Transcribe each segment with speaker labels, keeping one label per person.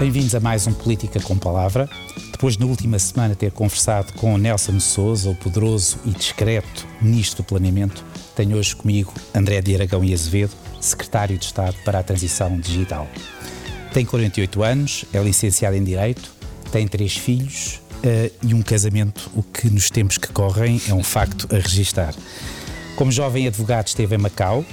Speaker 1: Bem-vindos a mais um Política com Palavra. Depois, na última semana, ter conversado com Nelson Souza, o poderoso e discreto Ministro do Planeamento, tenho hoje comigo André de Aragão e Azevedo, Secretário de Estado para a Transição Digital. Tem 48 anos, é licenciado em Direito, tem três filhos uh, e um casamento, o que nos tempos que correm é um facto a registar. Como jovem advogado esteve em Macau,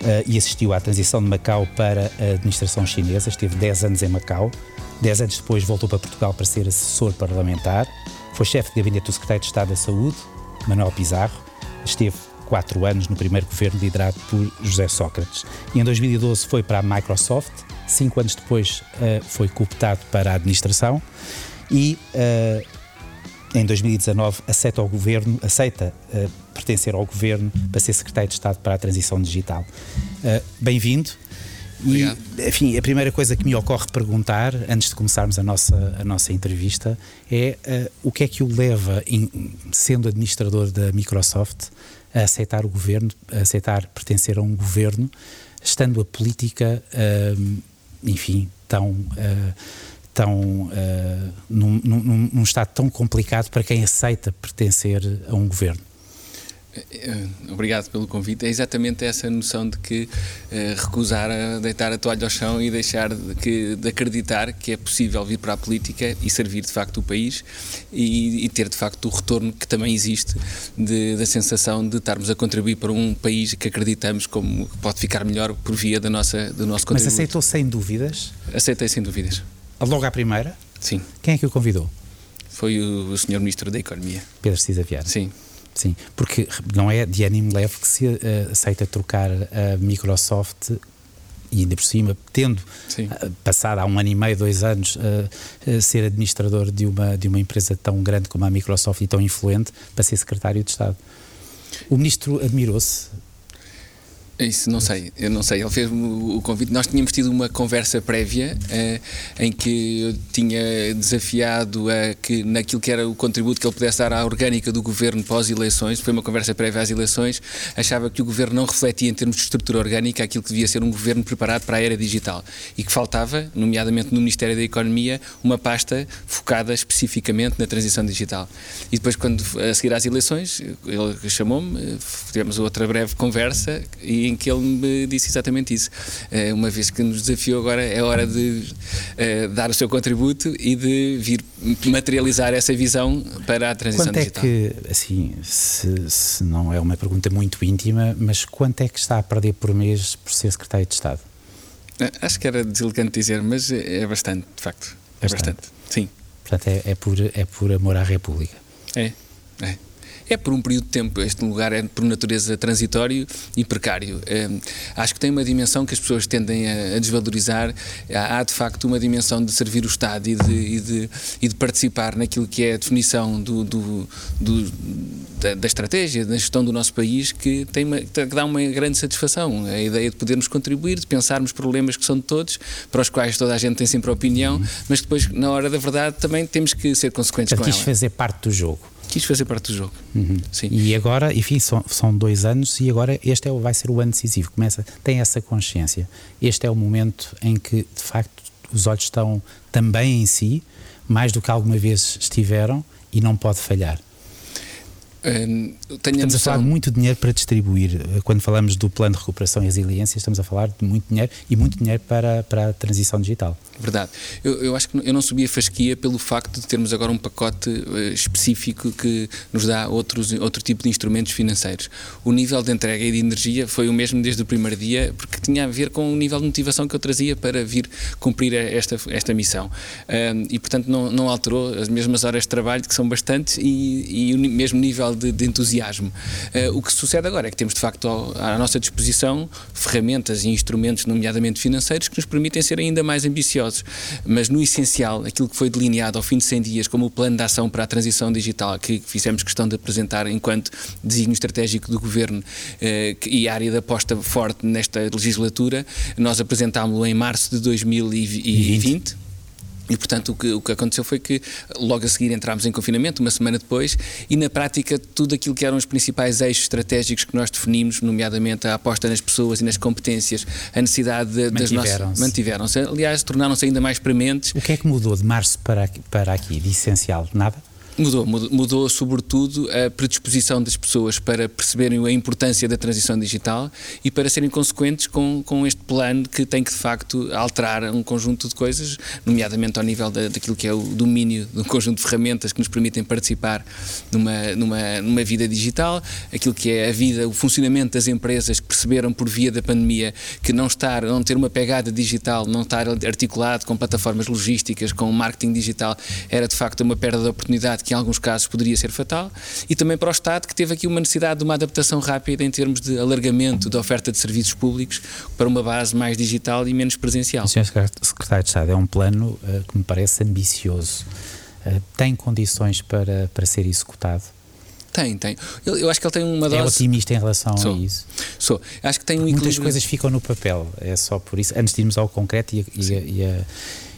Speaker 1: Uh, e assistiu à transição de Macau para a administração chinesa. Esteve 10 anos em Macau. 10 anos depois voltou para Portugal para ser assessor parlamentar. Foi chefe de gabinete do secretário de Estado da Saúde, Manuel Pizarro. Esteve 4 anos no primeiro governo liderado por José Sócrates. E em 2012 foi para a Microsoft. Cinco anos depois uh, foi cooptado para a administração. E uh, em 2019 aceita, ao governo, aceita uh, pertencer ao governo para ser secretário de Estado para a transição digital. Bem-vindo. E, enfim, a primeira coisa que me ocorre perguntar, antes de começarmos a nossa, a nossa entrevista, é uh, o que é que o leva, em, sendo administrador da Microsoft, a aceitar o governo, a aceitar pertencer a um governo, estando a política, enfim, tão tão uh, num, num, num, estado tão complicado para quem aceita pertencer a um governo.
Speaker 2: Eh, eh, obrigado pelo convite. É exatamente essa noção de que uh, recusar a deitar a toalha ao chão e deixar de, que, de acreditar que é possível vir para a política e servir de facto o país e, e ter de facto o retorno que também existe de, da sensação de estarmos a contribuir para um país que acreditamos como pode ficar melhor por via da nossa, do nosso contributo.
Speaker 1: Mas aceitou sem dúvidas?
Speaker 2: Aceitei sem dúvidas.
Speaker 1: Logo à primeira?
Speaker 2: Sim.
Speaker 1: Quem é que o convidou?
Speaker 2: Foi o, o Sr. Ministro da Economia.
Speaker 1: Pedro Cisa Vieira.
Speaker 2: Sim.
Speaker 1: Sim, porque não é de ânimo leve que se uh, aceita trocar a Microsoft e ainda por cima, tendo uh, passado há um ano e meio, dois anos, uh, ser administrador de uma, de uma empresa tão grande como a Microsoft e tão influente, para ser secretário de Estado. O ministro admirou-se
Speaker 2: isso não sei, eu não sei. Ele fez-me o convite. Nós tínhamos tido uma conversa prévia uh, em que eu tinha desafiado a que naquilo que era o contributo que ele pudesse dar à orgânica do governo pós-eleições, foi uma conversa prévia às eleições, achava que o governo não refletia em termos de estrutura orgânica aquilo que devia ser um governo preparado para a era digital e que faltava, nomeadamente no Ministério da Economia, uma pasta focada especificamente na transição digital. E depois, quando a seguir às eleições, ele chamou-me, tivemos outra breve conversa e em que ele me disse exatamente isso. Uh, uma vez que nos desafiou agora, é hora de uh, dar o seu contributo e de vir materializar essa visão para a transição
Speaker 1: quanto
Speaker 2: digital.
Speaker 1: Quanto é que, assim, se, se não é uma pergunta muito íntima, mas quanto é que está a perder por mês por ser secretário de Estado?
Speaker 2: Eh, acho que era deselegante dizer, mas é bastante, de facto. É bastante. bastante. Sim.
Speaker 1: Portanto, é, é, por, é por amor à República.
Speaker 2: É, é é por um período de tempo. Este lugar é por natureza transitório e precário. Hum, acho que tem uma dimensão que as pessoas tendem a, desvalorizar. Há, de facto uma dimensão de servir o Estado e de, e de, e de participar naquilo que é a definição do, do, do da, da, estratégia, da gestão do nosso país, que, tem uma, que dá uma grande satisfação. A ideia de podermos contribuir, de pensarmos problemas que são de todos, para os quais toda a gente tem sempre opinião, uhum. mas depois, na hora da verdade, também temos que ser consequentes com ela.
Speaker 1: fazer parte do jogo
Speaker 2: quis fazer parte do jogo.
Speaker 1: Uhum. Sim. E agora, enfim, são, são dois anos e agora este é, vai ser o ano decisivo. Começa, tem essa consciência. Este é o momento em que, de facto, os olhos estão também em si, mais do que alguma vez estiveram, e não pode falhar.
Speaker 2: Hum,
Speaker 1: estamos a, a falar de muito dinheiro para distribuir. Quando falamos do plano de recuperação e resiliência, estamos a falar de muito dinheiro e muito dinheiro para, para a transição digital.
Speaker 2: Verdade. Eu, eu acho que eu não subi a fasquia pelo facto de termos agora um pacote uh, específico que nos dá outros, outro tipo de instrumentos financeiros. O nível de entrega e de energia foi o mesmo desde o primeiro dia, porque tinha a ver com o nível de motivação que eu trazia para vir cumprir esta, esta missão. E, portanto, não, não alterou as mesmas horas de trabalho, que são bastantes, e, e o mesmo nível de, de entusiasmo. Uh, o que sucede agora é que temos, de facto, à nossa disposição ferramentas e instrumentos, nomeadamente financeiros, que nos permitem ser ainda mais ambiciosos mas no essencial, aquilo que foi delineado ao fim de 100 dias como o plano de ação para a transição digital, que fizemos questão de apresentar enquanto desígnio estratégico do governo eh, e área de aposta forte nesta legislatura, nós apresentámos-lo em março de 2020. E, portanto, o que, o que aconteceu foi que logo a seguir entramos em confinamento, uma semana depois, e na prática tudo aquilo que eram os principais eixos estratégicos que nós definimos, nomeadamente a aposta nas pessoas e nas competências, a necessidade de, das nossas. Mantiveram-se. Aliás, tornaram-se ainda mais prementes.
Speaker 1: O que é que mudou de março para para aqui de essencial? Nada?
Speaker 2: Mudou, mudou, sobretudo a predisposição das pessoas para perceberem a importância da transição digital e para serem consequentes com, com este plano que tem que de facto alterar um conjunto de coisas, nomeadamente ao nível da, daquilo que é o domínio de um conjunto de ferramentas que nos permitem participar numa, numa, numa vida digital, aquilo que é a vida, o funcionamento das empresas que perceberam por via da pandemia que não estar, não ter uma pegada digital, não estar articulado com plataformas logísticas, com marketing digital, era de facto uma perda de oportunidade que em alguns casos poderia ser fatal, e também para o Estado, que teve aqui uma necessidade de uma adaptação rápida em termos de alargamento da oferta de serviços públicos para uma base mais digital e menos presencial.
Speaker 1: Sr. Secretário de Estado, é um plano uh, que me parece ambicioso. Uh, tem condições para, para ser executado?
Speaker 2: Tem, tem. Eu, eu, acho que ele tem uma é dose.
Speaker 1: É otimista em relação
Speaker 2: Sou.
Speaker 1: a isso?
Speaker 2: Sou. Acho que tem um
Speaker 1: equilíbrio. Muitas coisas ficam no papel, é só por isso. Antes de irmos ao concreto e, e, e a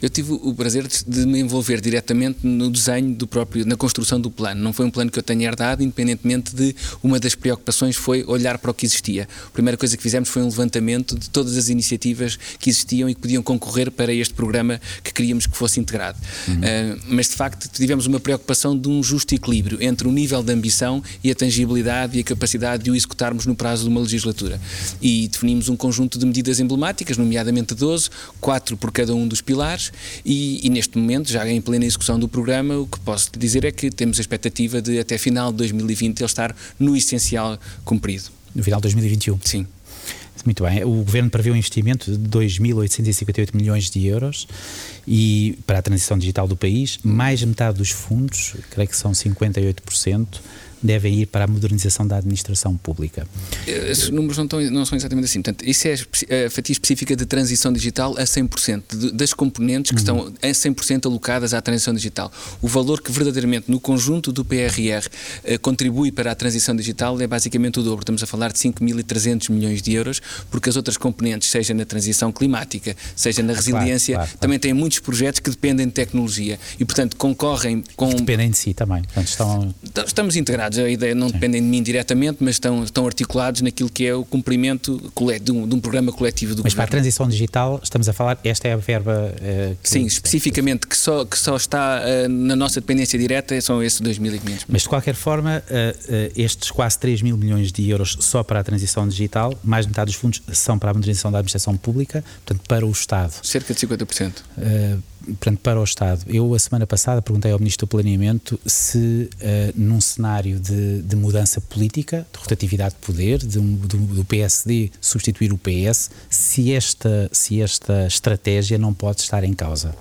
Speaker 2: eu tive o prazer de, de, me envolver diretamente no desenho do próprio, na construção do plano. Não foi um plano que eu tenha herdado, independentemente de uma das preocupações foi olhar para o que existia. A primeira coisa que fizemos foi um levantamento de todas as iniciativas que existiam e que podiam concorrer para este programa que queríamos que fosse integrado. Uhum. Uh, mas de facto tivemos uma preocupação de um justo equilíbrio entre o nível de ambição e a tangibilidade e a capacidade de o executarmos no prazo de uma legislatura. E definimos um conjunto de medidas emblemáticas, nomeadamente 12, quatro por cada um dos pilares, e, e, neste momento, já em plena execução do programa, o que posso dizer é que temos a expectativa de até final de 2020 ele estar no essencial cumprido.
Speaker 1: No final de 2021?
Speaker 2: Sim.
Speaker 1: Muito bem. O Governo prevê um investimento de 2.858 milhões de euros e para a transição digital do país, mais de metade dos fundos, creio que são 58%, devem ir para a modernização da administração pública.
Speaker 2: Esses números não, estão, não são exatamente assim. Portanto, isso é a fatia específica de transição digital a 100%, de, das componentes que uhum. estão a 100% alocadas à transição digital. O valor que verdadeiramente no conjunto do PRR eh, contribui para a transição digital é basicamente o dobro. Estamos a falar de 5.300 milhões de euros, porque as outras componentes, seja na transição climática, seja na resiliência, claro, claro, também têm muitos projetos que dependem de tecnologia e, portanto, concorrem com. Que
Speaker 1: dependem de si também. Portanto, estão...
Speaker 2: Estamos integrados a ideia não Sim. dependem de mim diretamente, mas estão, estão articulados naquilo que é o cumprimento de um, de um programa coletivo do
Speaker 1: mas
Speaker 2: governo. Mas
Speaker 1: para a transição digital, estamos a falar, esta é a verba. Uh,
Speaker 2: Sim, especificamente, que só, que só está uh, na nossa dependência direta, são esses 2.500.
Speaker 1: Mas de qualquer forma, uh, estes quase 3 mil milhões de euros só para a transição digital, mais de metade dos fundos são para a modernização da administração pública, portanto, para o Estado.
Speaker 2: Cerca de 50%
Speaker 1: portanto, para o Estado. Eu, a semana passada, perguntei ao Ministro do Planeamento se, uh, num cenário de, de, mudança política, de rotatividade de poder, de um, do, do, PSD substituir o PS, se esta, se esta estratégia não pode estar em causa.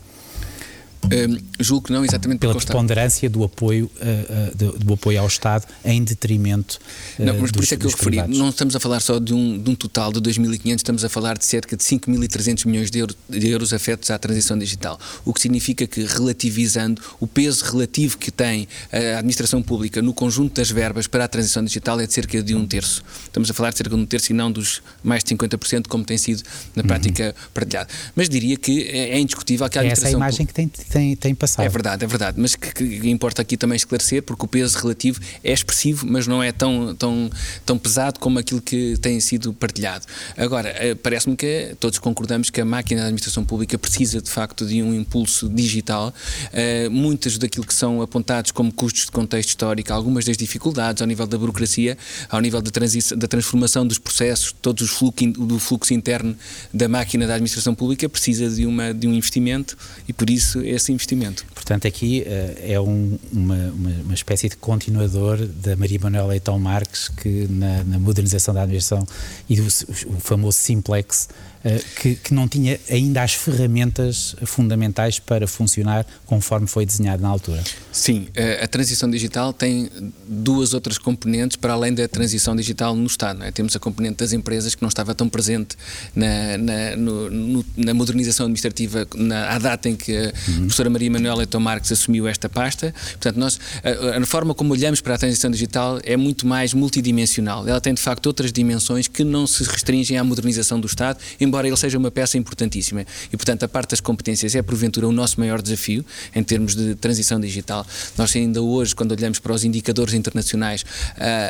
Speaker 2: Um, julgo que não, exatamente
Speaker 1: pela preponderância do apoio, uh, uh, do, do, apoio ao Estado em detrimento.
Speaker 2: Uh, não, mas por dos, isso é que eu referi, privados. não estamos a falar só de um, de um total de 2.500, estamos a falar de cerca de 5.300 milhões de, euro, de euros afetos à transição digital. O que significa que, relativizando o peso relativo que tem a administração pública no conjunto das verbas para a transição digital é de cerca de um terço. Estamos a falar de cerca de um terço e não dos mais de 50%, como tem sido na prática uhum. partilhado. Mas diria que é, é indiscutível que a administração.
Speaker 1: É essa a imagem que tem tem, passado.
Speaker 2: É verdade, é verdade. Mas que, que, importa aqui também esclarecer, porque o peso relativo é expressivo, mas não é tão, tão, tão pesado como aquilo que tem sido partilhado. Agora, eh, parece-me que todos concordamos que a máquina da administração pública precisa de facto de um impulso digital. Uh, muitas daquilo que são apontados como custos de contexto histórico, algumas das dificuldades ao nível da burocracia, ao nível da, da transformação dos processos, todos os fluxo, do fluxo interno da máquina da administração pública, precisa de, uma, de um investimento e por isso esse esse investimento.
Speaker 1: Portanto, aqui uh, é um, uma, uma, uma, espécie de continuador da Maria Manuela Leitão Marques, que na, na modernização da administração e do o famoso Simplex eh, que, que, não tinha ainda as ferramentas fundamentais para funcionar conforme foi desenhado na altura.
Speaker 2: Sim, eh, a transição digital tem duas outras componentes para além da transição digital no Estado. É? Temos a componente das empresas que não estava tão presente na, na, no, na modernização administrativa na, à data em que a uhum. professora Maria Manuela Leitão Marques assumiu esta pasta. Portanto, nós, a, a forma como olhamos para a transição digital é muito mais multidimensional. Ela tem, de facto, outras dimensões que não se restringem à modernização do Estado, embora ele seja uma peça importantíssima. E, portanto, a parte das competências é, porventura, o nosso maior desafio em termos de transição digital. Nós ainda hoje, quando olhamos para os indicadores internacionais,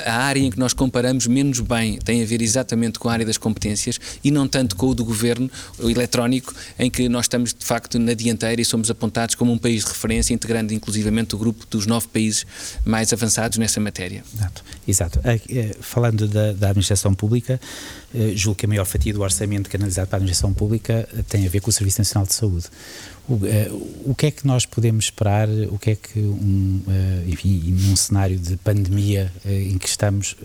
Speaker 2: a área em que nós comparamos menos bem tem a ver exatamente com a área das competências e não tanto com o do governo o eletrónico, em que nós estamos, de facto, na dianteira e somos apontados como um país de referência, integrando inclusivamente o grupo dos nove países mais avançados nessa matéria.
Speaker 1: Exato. Exato. Eh, falando da, da administração pública, julgo que a maior fatia do orçamento canalizado para a administração pública eh, tem a ver com o Serviço Nacional de Saúde. O, o que é que nós podemos esperar? O que é que, um, enfim, num cenário de pandemia em que estamos,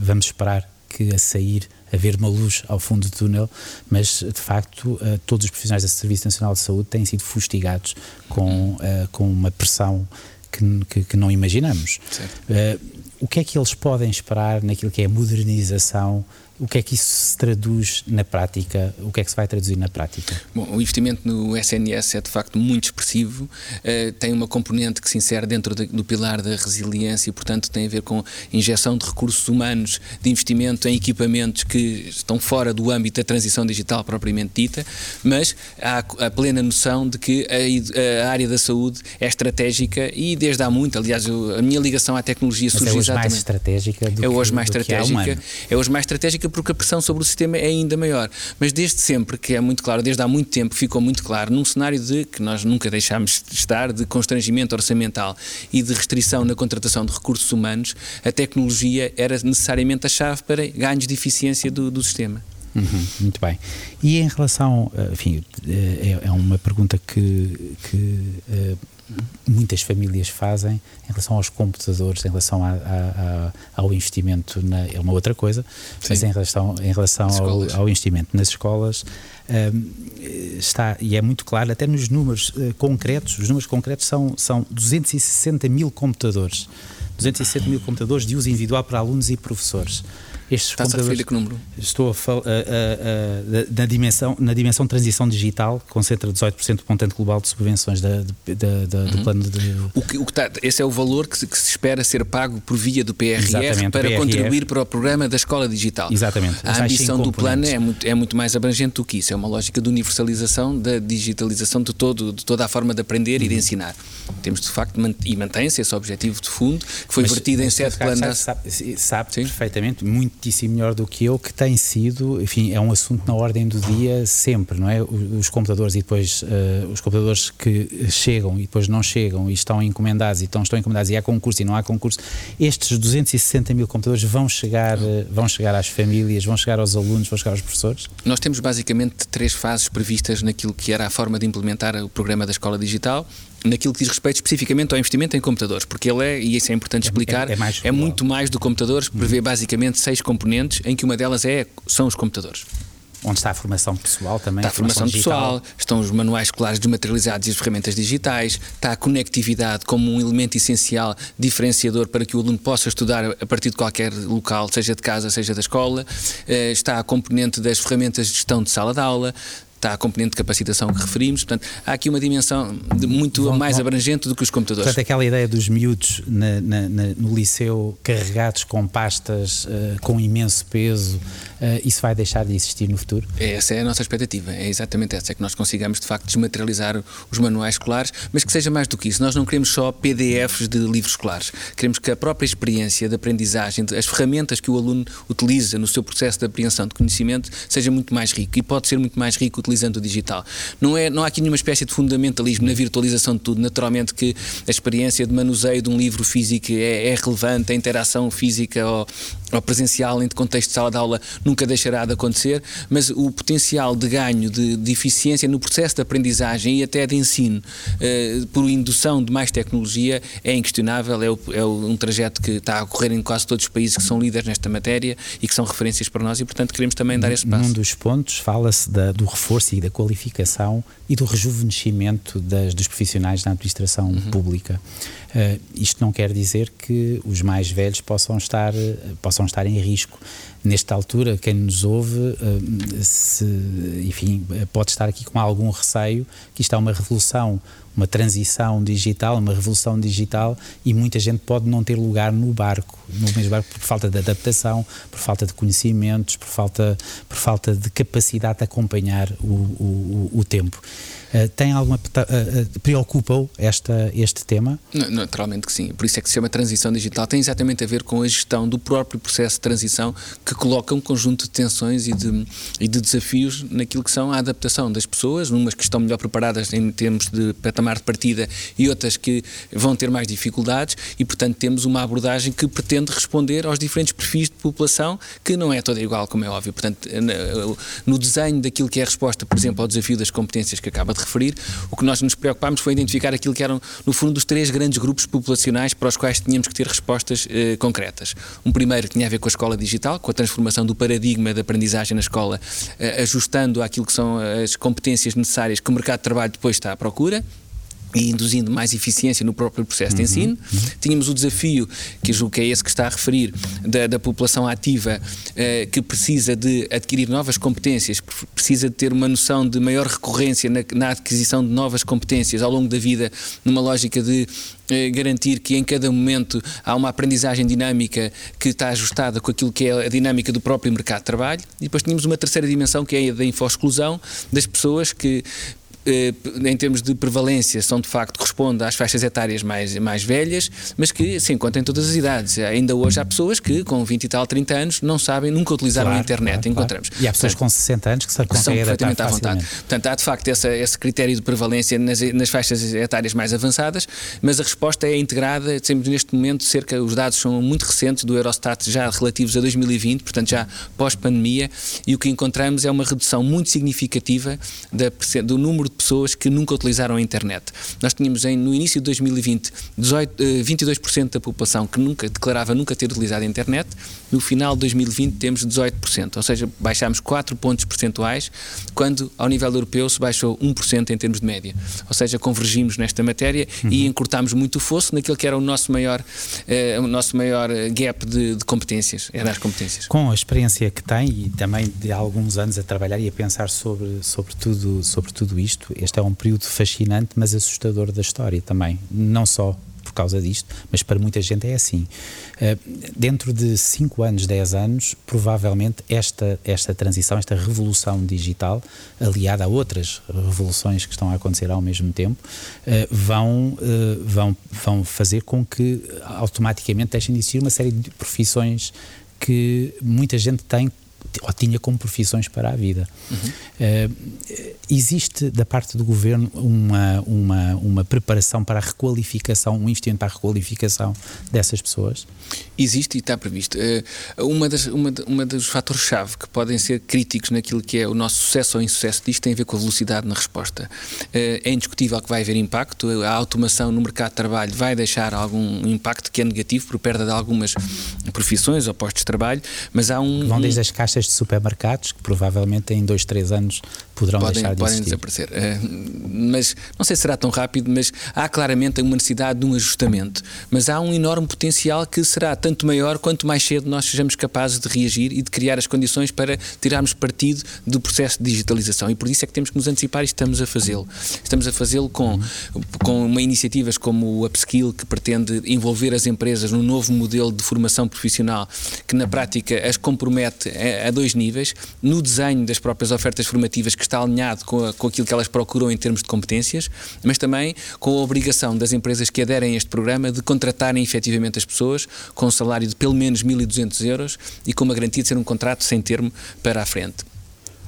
Speaker 1: vamos esperar que a sair haver uma luz ao fundo do túnel, mas de facto todos os profissionais do Serviço Nacional de Saúde têm sido fustigados com, com uma pressão que, que, que não imaginamos. Uh, o que é que eles podem esperar naquilo que é a modernização o que é que isso se traduz na prática? O que é que se vai traduzir na prática?
Speaker 2: Bom, o investimento no SNS é de facto muito expressivo, uh, tem uma componente que se insere dentro de, do pilar da resiliência e, portanto, tem a ver com injeção de recursos humanos, de investimento em equipamentos que estão fora do âmbito da transição digital propriamente dita, mas há a plena noção de que a, a área da saúde é estratégica e desde há muito, aliás, eu, a minha ligação à tecnologia
Speaker 1: mas
Speaker 2: surge
Speaker 1: é
Speaker 2: hoje
Speaker 1: mais estratégica do
Speaker 2: é hoje
Speaker 1: que,
Speaker 2: mais estratégica, é hoje mais estratégica porque a pressão sobre o sistema é ainda maior. Mas desde sempre, que é muito claro, desde há muito tempo ficou muito claro, num cenário de que nós nunca deixámos de estar, de constrangimento orçamental e de restrição na contratação de recursos humanos, a tecnologia era necessariamente a chave para ganhos de eficiência do, do sistema.
Speaker 1: Uhum, muito bem. E em relação, eh, enfim, eh, é, é uma pergunta que, que eh, muitas famílias fazem em relação aos computadores, em relação a, a, a, ao investimento, na, é uma outra coisa, Sim. mas em relação, em relação ao, ao, investimento nas escolas, um, está, e é muito claro, até nos números uh, concretos, os números concretos são, são 260 mil computadores, 260 mil computadores de uso individual para alunos e professores.
Speaker 2: Estes Estás a referir a que número?
Speaker 1: Estou a falar na, dimensão, na dimensão de transição digital, concentra 18% do montante global de subvenções da, da, uhum. do plano de.
Speaker 2: O que, o que está, esse é o valor que se, que se, espera ser pago por via do PRR Exatamente, para PRR. contribuir para o programa da escola digital.
Speaker 1: Exatamente.
Speaker 2: A ambição do plano é muito, é muito mais abrangente do que isso. É uma lógica de universalização, da digitalização de, todo, de toda a forma de aprender uhum. e de uhum. ensinar. Temos de facto, e mantém-se esse objetivo de fundo, que foi mas, vertido em sete planos.
Speaker 1: Sabe, sabe, sabe perfeitamente, muito muitíssimo melhor do que eu, que tem sido, enfim, é um assunto na ordem do dia sempre, não é? Os computadores e depois uh, os computadores que chegam e depois não chegam e estão encomendados e estão, estão encomendados e há concurso e não há concurso, estes 260 mil computadores vão chegar, uh, vão chegar às famílias, vão chegar aos alunos, vão chegar aos professores?
Speaker 2: Nós temos basicamente três fases previstas naquilo que era a forma de implementar o programa da escola digital naquilo que diz respeito especificamente ao investimento em computadores, porque ele é, e isso é importante é, explicar, é, é, mais é muito mais do computadores, prevê uhum. basicamente seis componentes, em que uma delas é, são os computadores.
Speaker 1: Onde está a formação pessoal também?
Speaker 2: Está a formação, formação pessoal, estão os manuais escolares desmaterializados e as ferramentas digitais, está a conectividade como um elemento essencial, diferenciador para que o aluno possa estudar a partir de qualquer local, seja de casa, seja da escola, eh, está a componente das ferramentas de gestão de sala de aula, está a componente de capacitação que referimos, portanto, há aqui uma dimensão muito vão, mais vão, abrangente do que os computadores.
Speaker 1: Portanto, aquela ideia dos miúdos na, na, na, no liceu carregados com pastas uh, com imenso peso, uh, isso vai deixar de existir no futuro?
Speaker 2: Essa é a nossa expectativa, é exatamente essa, é que nós consigamos de facto desmaterializar os manuais escolares, mas que seja mais do que isso. Nós não queremos só PDFs de livros escolares, queremos que a própria experiência de aprendizagem, as ferramentas que o aluno utiliza no seu processo de apreensão de conhecimento seja muito mais rico e pode ser muito mais rico utilizando o digital. Não, é, não há aqui nenhuma espécie de fundamentalismo na virtualização de tudo. Naturalmente que a experiência de manuseio de um livro físico é, é relevante, a interação física ou, ou presencial em contexto de sala de aula nunca deixará de acontecer, mas o potencial de ganho de, de eficiência no processo de aprendizagem e até de ensino eh, por indução de mais tecnologia é inquestionável, é, o, é, um trajeto que está a ocorrer em quase todos os países que são líderes nesta matéria e que são referências para nós e, portanto, queremos também dar esse passo.
Speaker 1: Num dos pontos fala-se do reforço e da qualificação e do rejuvenescimento das, dos profissionais da administração uhum. pública. Uh, isto não quer dizer que os mais velhos possam estar, possam estar em risco. nesta altura, quem nos ouve, eh, se, enfim, pode estar aqui com algum receio que isto é uma revolução, uma transição digital, uma revolução digital e muita gente pode não ter lugar no barco, no mesmo barco por falta de adaptação, por falta de conhecimentos, por falta, por falta de capacidade de acompanhar o, o, o tempo. Uh, tem alguma uh, preocupa-o esta este tema?
Speaker 2: Naturalmente que sim. Por isso é que se chama transição digital. Tem exatamente a ver com a gestão do próprio processo de transição que coloca um conjunto de tensões e de, e de desafios naquilo que são a adaptação das pessoas, umas que estão melhor preparadas em termos de patamar de partida e outras que vão ter mais dificuldades e, portanto, temos uma abordagem que pretende responder aos diferentes perfis de população que não é toda igual, como é óbvio. Portanto, no desenho daquilo que é a resposta, por exemplo, ao desafio das competências que acaba de referir, o que nós nos preocupámos foi identificar aquilo que eram, no fundo, os três grandes grupos populacionais para os quais tínhamos que ter respostas eh, concretas. Um primeiro tinha a ver com a escola digital, com a transformação do paradigma da aprendizagem na escola, eh, ajustando àquilo que são as competências necessárias que o mercado de trabalho depois está à procura e induzindo mais eficiência no próprio processo de ensino. Uhum. Tínhamos o desafio, que julgo que é esse que está a referir, da, da população ativa eh, que precisa de adquirir novas competências, precisa de ter uma noção de maior recorrência na, na aquisição de novas competências ao longo da vida, numa lógica de eh, garantir que em cada momento há uma aprendizagem dinâmica que está ajustada com aquilo que é a dinâmica do próprio mercado de trabalho. E depois tínhamos uma terceira dimensão que é a da info-exclusão das pessoas que em termos de prevalência, são de facto, corresponde às faixas etárias mais, mais velhas, mas que se encontram em todas as idades. Ainda hoje há pessoas que, com 20 e tal, 30 anos, não sabem, nunca utilizaram claro, a internet. Claro,
Speaker 1: encontramos. Claro. E há pessoas Portanto, com 60 anos que, que são perfeitamente à vontade.
Speaker 2: Portanto, há de facto essa, esse critério de prevalência nas, nas faixas etárias mais avançadas, mas a resposta é integrada, sempre neste momento, cerca, os dados são muito recentes do Eurostat, já relativos a 2020, portanto, já pós-pandemia, e o que encontramos é uma redução muito significativa da, do número de pessoas que nunca utilizaram a internet. Nós tínhamos em, no início de 2020 18, 22% da população que nunca declarava nunca ter utilizado a internet, no final de 2020 temos 18%, ou seja, baixámos 4 pontos percentuais, quando ao nível europeu se baixou 1% em termos de média. Ou seja, convergimos nesta matéria uhum. e encurtámos muito o fosso naquilo que era o nosso maior, uh, o nosso maior gap de, de competências, era as competências.
Speaker 1: Com a experiência que tem e também de alguns anos a trabalhar e a pensar sobre, sobre, tudo, sobre tudo isto, este é um período fascinante, mas assustador da história também. Não só por causa disto, mas para muita gente é assim. Uh, dentro de 5 anos, 10 anos, provavelmente esta, esta transição, esta revolução digital, aliada a outras revoluções que estão a acontecer ao mesmo tempo, uh, vão, uh, vão, vão fazer com que automaticamente deixem de existir uma série de profissões que muita gente tem ou tinha como profissões para a vida. Uhum. Uh, existe da parte do governo uma, uma, uma preparação para a requalificação, um investimento para a requalificação dessas pessoas?
Speaker 2: Existe e está previsto. Uh, uma, das, uma, uma dos fatores-chave que podem ser críticos naquilo que é o nosso sucesso ou insucesso disto tem a ver com a velocidade na resposta. Uh, é indiscutível que vai haver impacto, a automação no mercado de trabalho vai deixar algum impacto que é negativo por perda de algumas profissões ou postos de trabalho, mas há um.
Speaker 1: Vão desde as caixas de supermercados, que provavelmente em dois, três anos poderão
Speaker 2: podem,
Speaker 1: deixar de
Speaker 2: podem
Speaker 1: existir.
Speaker 2: desaparecer. Uh, mas não sei se será tão rápido, mas há claramente uma necessidade de um ajustamento. Mas há um enorme potencial que será tanto maior quanto mais cedo nós sejamos capazes de reagir e de criar as condições para tirarmos partido do processo de digitalização. E por isso é que temos que nos antecipar e estamos a fazê-lo. Estamos a fazê-lo com, com uma iniciativas como o Upskill, que pretende envolver as empresas num novo modelo de formação profissional que na prática as compromete a, a dois níveis, no desenho das próprias ofertas formativas que está alinhado com, com aquilo que elas procuram em termos de competências, mas também com a obrigação das empresas que aderem a este programa de contratarem efetivamente as pessoas com um salário de pelo menos 1.200 euros e com uma garantia de ser um contrato sem termo para a frente.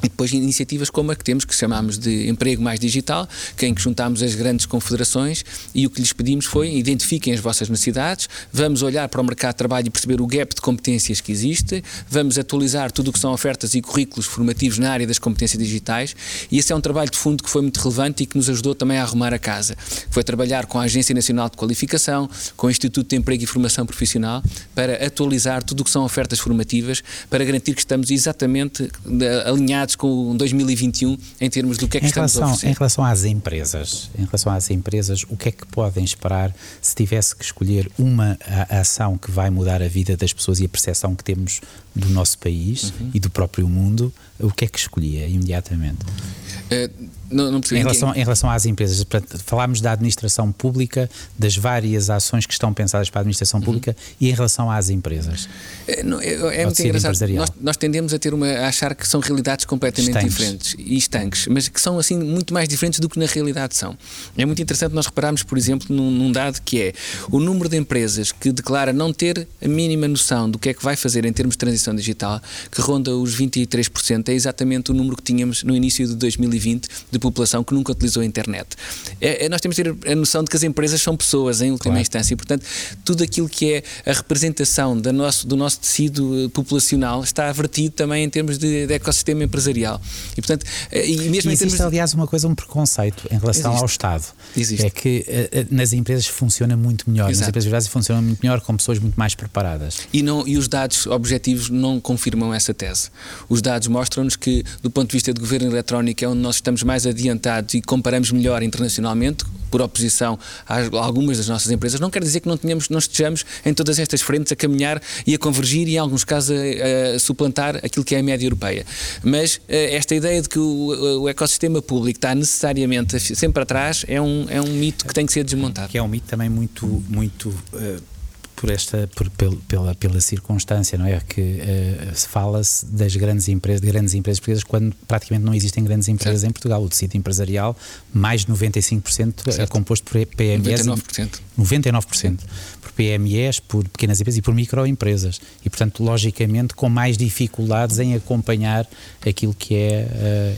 Speaker 2: E depois iniciativas como a que temos, que chamamos de Emprego Mais Digital, que em que juntámos as grandes confederações e o que lhes pedimos foi identifiquem as vossas necessidades, vamos olhar para o mercado de trabalho e perceber o gap de competências que existe, vamos atualizar tudo o que são ofertas e currículos formativos na área das competências digitais e esse é um trabalho de fundo que foi muito relevante e que nos ajudou também a arrumar a casa. Foi trabalhar com a Agência Nacional de Qualificação, com o Instituto de Emprego e Formação Profissional para atualizar tudo o que são ofertas formativas, para garantir que estamos exatamente alinhados entusiasmados com 2021 em termos do que é que
Speaker 1: em
Speaker 2: estamos
Speaker 1: relação,
Speaker 2: a oferecer.
Speaker 1: Em relação às empresas, em relação às empresas, o que é que podem esperar se tivesse que escolher uma ação que vai mudar a vida das pessoas e a percepção que temos do nosso país uhum. e do próprio mundo, o que é que escolhia imediatamente?
Speaker 2: Uh, não, não
Speaker 1: em, relação, em relação às empresas, falámos da administração pública, das várias ações que estão pensadas para a administração uhum. pública uhum. e em relação às empresas.
Speaker 2: É, não, é, é muito engraçado. Nós, nós, tendemos a ter uma a achar que são realidades completamente estanques. diferentes e estanques, mas que são assim muito mais diferentes do que na realidade são. É muito interessante nós repararmos, por exemplo, num, num dado que é o número de empresas que declara não ter a mínima noção do que é que vai fazer em termos de transição digital, que ronda os 23%, é exatamente o número que tínhamos no início de 2020 de população que nunca utilizou a internet. É, é, nós temos de ter a noção de que as empresas são pessoas, em última claro. instância, e, portanto, tudo aquilo que é a representação da nosso, do nosso tecido eh, populacional está vertido também em termos de, de ecossistema empresarial. E, portanto,
Speaker 1: eh, e mesmo e existe, de... aliás, uma coisa, um preconceito em relação existe. ao Estado. Existe. É que uh, nas empresas funciona muito melhor, Exato. nas empresas privadas funciona muito melhor com pessoas muito mais preparadas.
Speaker 2: E, não, e os dados objetivos não confirmam essa tese. Os dados mostram-nos que, do ponto de vista de governo eletrónico, é onde nós estamos mais adiantados e comparamos melhor internacionalmente, por oposição a algumas das nossas empresas, não quer dizer que não, tenhamos, não estejamos em todas estas frentes a caminhar e a convergir e, em alguns casos, a, a suplantar aquilo que é a média europeia. Mas eh, esta ideia de que o, o, ecossistema público está necessariamente sempre atrás é um, é um mito que tem que ser desmontado.
Speaker 1: Que é um mito também muito. muito uh por esta por, pela, pela circunstância não é? Que uh, fala-se das grandes empresas de grandes empresas portuguesas quando praticamente não existem grandes empresas certo. em Portugal. O tecido empresarial mais de 95% é certo. é composto por PMEs
Speaker 2: 99%
Speaker 1: 99% por PMEs por pequenas empresas e por microempresas. E portanto logicamente com mais dificuldades em acompanhar aquilo que é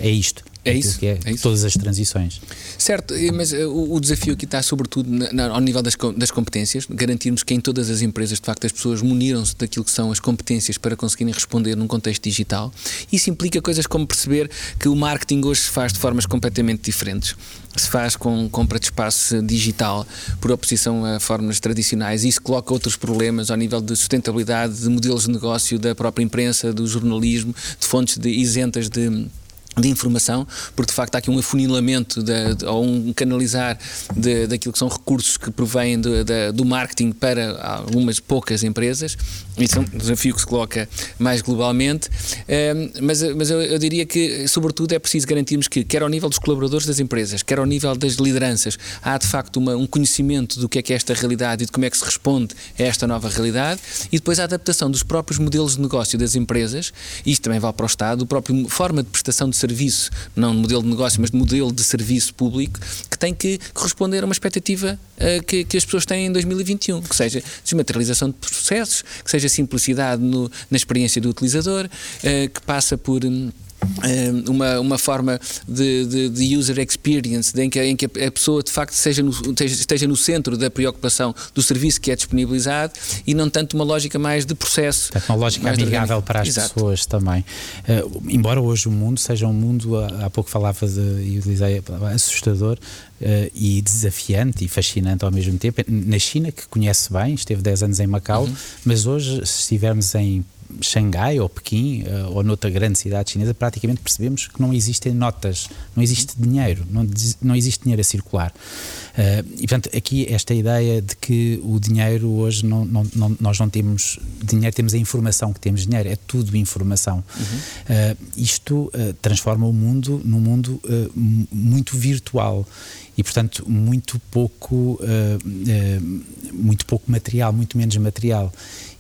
Speaker 1: uh, é isto
Speaker 2: é isso,
Speaker 1: que é,
Speaker 2: é isso.
Speaker 1: todas as transições.
Speaker 2: Certo, mas uh, o, o, desafio aqui está sobretudo na, na, ao nível das, das competências, garantirmos que em todas as empresas, de facto, as pessoas muniram-se daquilo que são as competências para conseguirem responder num contexto digital. Isso implica coisas como perceber que o marketing hoje se faz de formas completamente diferentes. Se faz com compra de espaço digital, por oposição a formas tradicionais. Isso coloca outros problemas ao nível de sustentabilidade, de modelos de negócio da própria imprensa, do jornalismo, de fontes de, isentas de de informação, porque de facto há aqui um afunilamento de, de, ou um canalizar de, daquilo que são recursos que provêm de, do marketing para algumas poucas empresas. Isso é um desafio que se coloca mais globalmente, ehm, mas, mas eu, eu, diria que, sobretudo, é preciso garantirmos que, quer ao nível dos colaboradores das empresas, quer ao nível das lideranças, há de facto uma, um conhecimento do que é que é esta realidade e de como é que se responde a esta nova realidade, e depois a adaptação dos próprios modelos de negócio das empresas, isto também vale para o Estado, a própria forma de prestação de serviço, não de modelo de negócio, mas de modelo de serviço público, que tem que corresponder a uma expectativa uh, que, que, as pessoas têm em 2021, que seja desmaterialização de processos, que seja simplicidade no, na experiência do utilizador, uh, que passa por. Um, uma, uma forma de, de, de, user experience em que, em que a pessoa de facto seja no, esteja no centro da preocupação do serviço que é disponibilizado e não tanto uma lógica mais de processo.
Speaker 1: uma lógica amigável para as Exato. pessoas também. Uh, embora hoje o mundo seja um mundo, há pouco falava de, e utilizei a palavra assustador, Uh, e desafiante e fascinante ao mesmo tempo. Na China, que conhece bem, esteve 10 anos em Macau, uhum. mas hoje, se estivermos em Xangai ou Pequim uh, ou noutra grande cidade chinesa, praticamente percebemos que não existem notas, não existe dinheiro, não, não existe dinheiro a circular. Uh, e portanto, aqui esta ideia de que o dinheiro hoje, não, não, não, nós não temos dinheiro, temos a informação que temos dinheiro, é tudo informação. Uhum. Uh, isto transforma o mundo num mundo muito virtual e portanto muito pouco muito pouco material muito menos material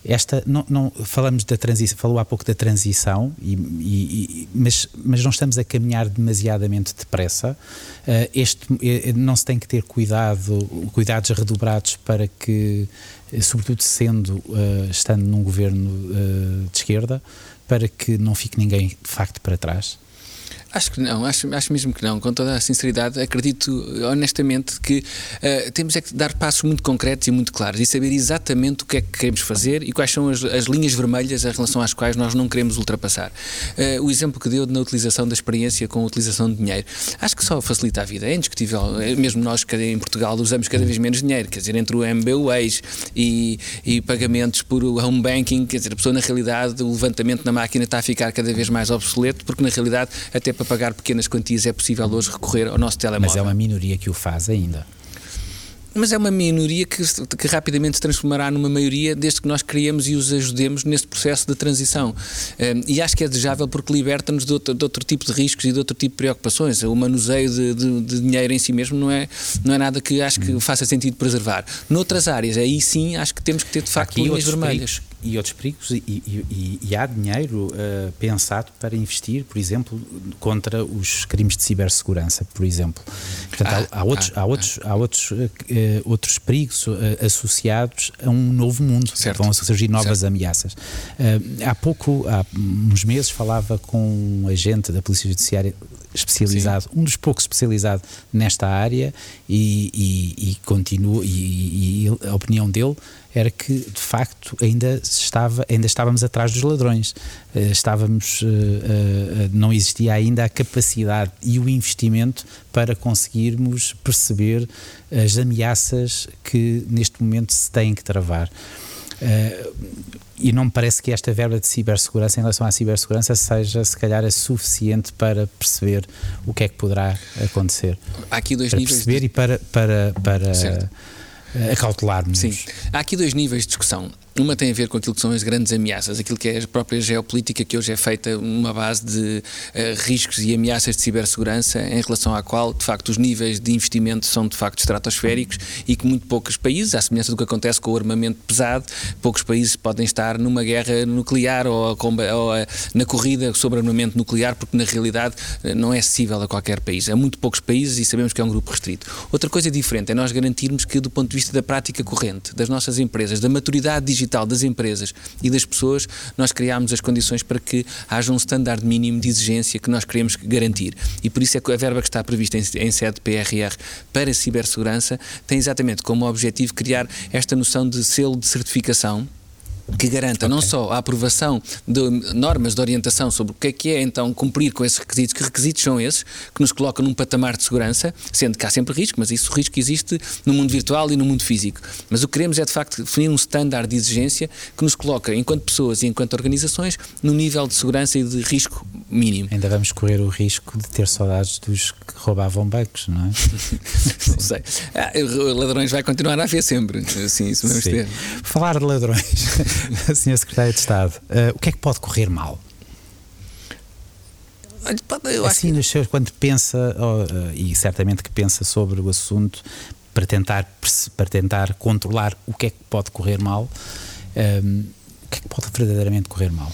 Speaker 1: esta não, não, falamos da transição falou há pouco da transição e, e, mas mas não estamos a caminhar demasiadamente depressa. Uh, este uh, não se tem que ter cuidado cuidados redobrados para que eh, sobretudo sendo uh, estando num governo de esquerda para que não fique ninguém de facto para trás
Speaker 2: Acho que não, acho, acho mesmo que não, com toda a sinceridade. Acredito honestamente que uh, temos é que dar passos muito concretos e muito claros e saber exatamente o que é que queremos fazer e quais são as, as linhas vermelhas em relação às quais nós não queremos ultrapassar. Uh, o exemplo que deu na utilização da experiência com a utilização de dinheiro, acho que só facilita a vida, é indiscutível. É mesmo nós que em Portugal usamos cada vez menos dinheiro, quer dizer, entre o MBWays e, e pagamentos por home banking, quer dizer, a pessoa na realidade, o levantamento na máquina está a ficar cada vez mais obsoleto, porque na realidade até para pagar pequenas quantias é possível hoje recorrer ao nosso telemóvel.
Speaker 1: Mas é uma minoria que o faz ainda
Speaker 2: mas é uma minoria que, que, rapidamente se transformará numa maioria desde que nós criemos e os ajudemos nesse processo de transição. Um, e acho que é desejável porque liberta-nos de, de, outro tipo de riscos e de outro tipo de preocupações. O manuseio de, de, de, dinheiro em si mesmo não é, não é nada que acho que faça sentido preservar. Noutras áreas, aí sim acho que temos que ter de facto linhas vermelhas
Speaker 1: e outros perigos, e, e, e há dinheiro uh, pensado para investir, por exemplo, contra os crimes de cibersegurança, por exemplo. Portanto, ah, há, há, outros, ah, há, outros, ah. há outros, uh, outros perigos uh, associados a um novo mundo. Certo. Vão surgir novas certo. ameaças. há pouco, há uns meses, falava com um agente da Polícia Judiciária especializado, Sim. um dos poucos especializado nesta área e, e, e continua e, e, a opinião dele era que de facto ainda estava ainda estávamos atrás dos ladrões eh, estávamos uh, uh, não existia ainda a capacidade e o investimento para conseguirmos perceber as ameaças que neste momento se têm que travar e não me parece que esta verba de cibersegurança em relação à cibersegurança seja, se calhar, a suficiente para perceber o que é que poderá acontecer.
Speaker 2: Há aqui dois
Speaker 1: para
Speaker 2: níveis.
Speaker 1: Perceber de... e para, para, para acautelar-nos.
Speaker 2: Sim. Há aqui dois níveis de discussão. Uma tem a ver com aquilo que são as grandes ameaças, aquilo que é a própria geopolítica, que hoje é feita numa base de uh, riscos e ameaças de cibersegurança, em relação à qual, de facto, os níveis de investimento são de facto estratosféricos e que muito poucos países, à semelhança do que acontece com o armamento pesado, poucos países podem estar numa guerra nuclear ou, ou a, na corrida sobre armamento nuclear, porque na realidade eh, não é acessível a qualquer país. Há muito poucos países e sabemos que é um grupo restrito. Outra coisa diferente é nós garantirmos que, do ponto de vista da prática corrente, das nossas empresas, da maturidade digital, digital das empresas e das pessoas, nós criámos as condições para que haja um standard mínimo de exigência que nós queremos garantir. E por isso é que a verba que está prevista em, em sede PRR para cibersegurança tem exatamente como objetivo criar esta noção de selo de certificação que garanta okay. não só a aprovação de normas de orientação sobre o que é que é então cumprir com esses requisitos, que requisitos são esses, que nos colocam num patamar de segurança, sendo que há sempre risco, mas isso o risco existe no mundo virtual e no mundo físico. Mas o que queremos é de facto definir um standard de exigência que nos coloca, enquanto pessoas e enquanto organizações, no nível de segurança e de risco mínimo.
Speaker 1: Ainda vamos correr o risco de ter saudades dos que roubavam bancos, não é?
Speaker 2: não sei. Ah, ladrões vai continuar a haver sempre. Sim, isso vamos Sim. ter.
Speaker 1: Falar de ladrões. Senhor Secretário de Estado, uh, o que é que pode correr mal? assim, nos seus, quando pensa, oh, uh, e certamente que pensa sobre o assunto, para tentar, para tentar controlar o que é que pode correr mal, um, o que é que pode verdadeiramente correr mal?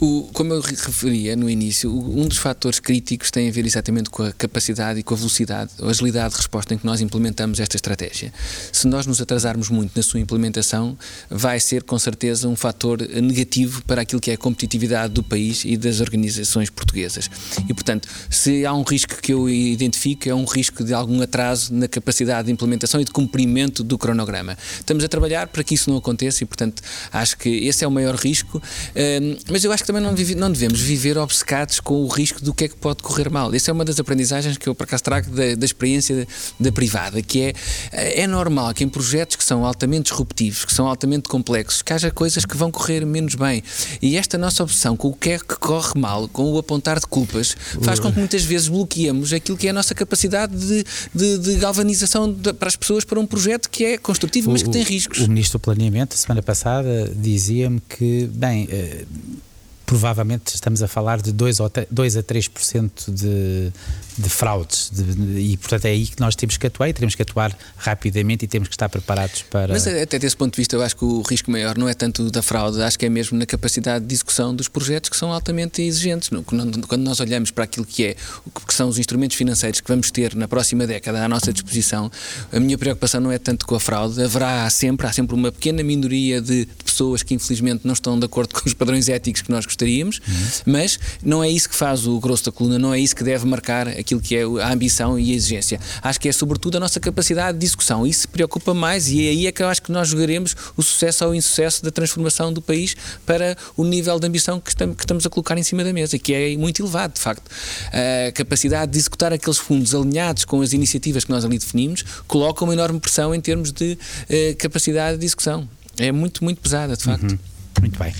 Speaker 2: O, como eu referia no início, um dos fatores críticos tem a ver exatamente com a capacidade e com a velocidade, a agilidade de resposta em que nós implementamos esta estratégia. Se nós nos atrasarmos muito na sua implementação, vai ser com certeza um fator negativo para aquilo que é a competitividade do país e das organizações portuguesas. E, portanto, se há um risco que eu identifico, é um risco de algum atraso na capacidade de implementação e de cumprimento do cronograma. Estamos a trabalhar para que isso não aconteça e, portanto, acho que esse é o maior risco, hum, mas eu acho que também não, vive, não devemos viver obcecados com o risco do que é que pode correr mal. Essa é uma das aprendizagens que eu, por acaso, trago da, da experiência da, da, privada, que é, eh, é normal que em projetos que são altamente disruptivos, que são altamente complexos, que haja coisas que vão correr menos bem. E esta nossa obsessão com o que é que corre mal, com o apontar de culpas, faz com que muitas vezes bloqueemos aquilo que é a nossa capacidade de, de, de galvanização de, para as pessoas para um projeto que é construtivo, mas que tem riscos.
Speaker 1: O, Ministro do Planeamento, a semana passada, dizia-me que, bem, eh, provavelmente estamos a falar de 2, ou 2 a 3% de, de fraudes. De, e, portanto, é aí que nós temos que atuar e temos que atuar rapidamente e temos que estar preparados para.
Speaker 2: Mas até desse ponto de vista, eu acho que o risco maior não é tanto da fraude, acho que é mesmo na capacidade de execução dos projetos que são altamente exigentes. Quando nós olhamos para aquilo que é, que são os instrumentos financeiros que vamos ter na próxima década à nossa disposição, a minha preocupação não é tanto com a fraude, haverá sempre, há sempre uma pequena minoria de, pessoas que infelizmente não estão de acordo com os padrões éticos que nós gostaríamos, uhum. mas não é isso que faz o grosso da coluna, não é isso que deve marcar aquilo que é a ambição e a exigência. Acho que é sobretudo a nossa capacidade de discussão. Isso preocupa mais e é aí é que eu acho que nós jogaremos o sucesso ou o insucesso da transformação do país para o nível de ambição que estamos, a colocar em cima da mesa, que é muito elevado, de facto. A capacidade de executar aqueles fundos alinhados com as iniciativas que nós ali definimos coloca uma enorme pressão em termos de uh, capacidade de execução. É muito, muito pesada, de facto. Uhum.
Speaker 1: Muito bem.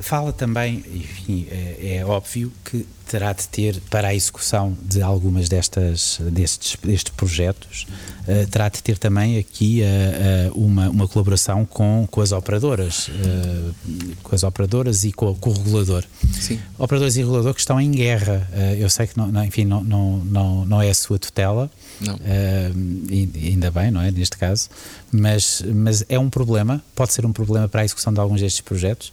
Speaker 1: Fala também, enfim, é, é, óbvio que terá de ter, para a execução de algumas destas, destes, destes projetos, uh, terá de ter também aqui uh, uh, uma, uma colaboração com, com as operadoras, com as operadoras e com, com, o regulador.
Speaker 2: Sim.
Speaker 1: Operadores e regulador que estão em guerra. eu sei que, não, não, enfim, não, não, não, não é a sua tutela,
Speaker 2: não.
Speaker 1: ainda bem, não é, neste caso, mas, mas é um problema, pode ser um problema para a execução de alguns destes projetos?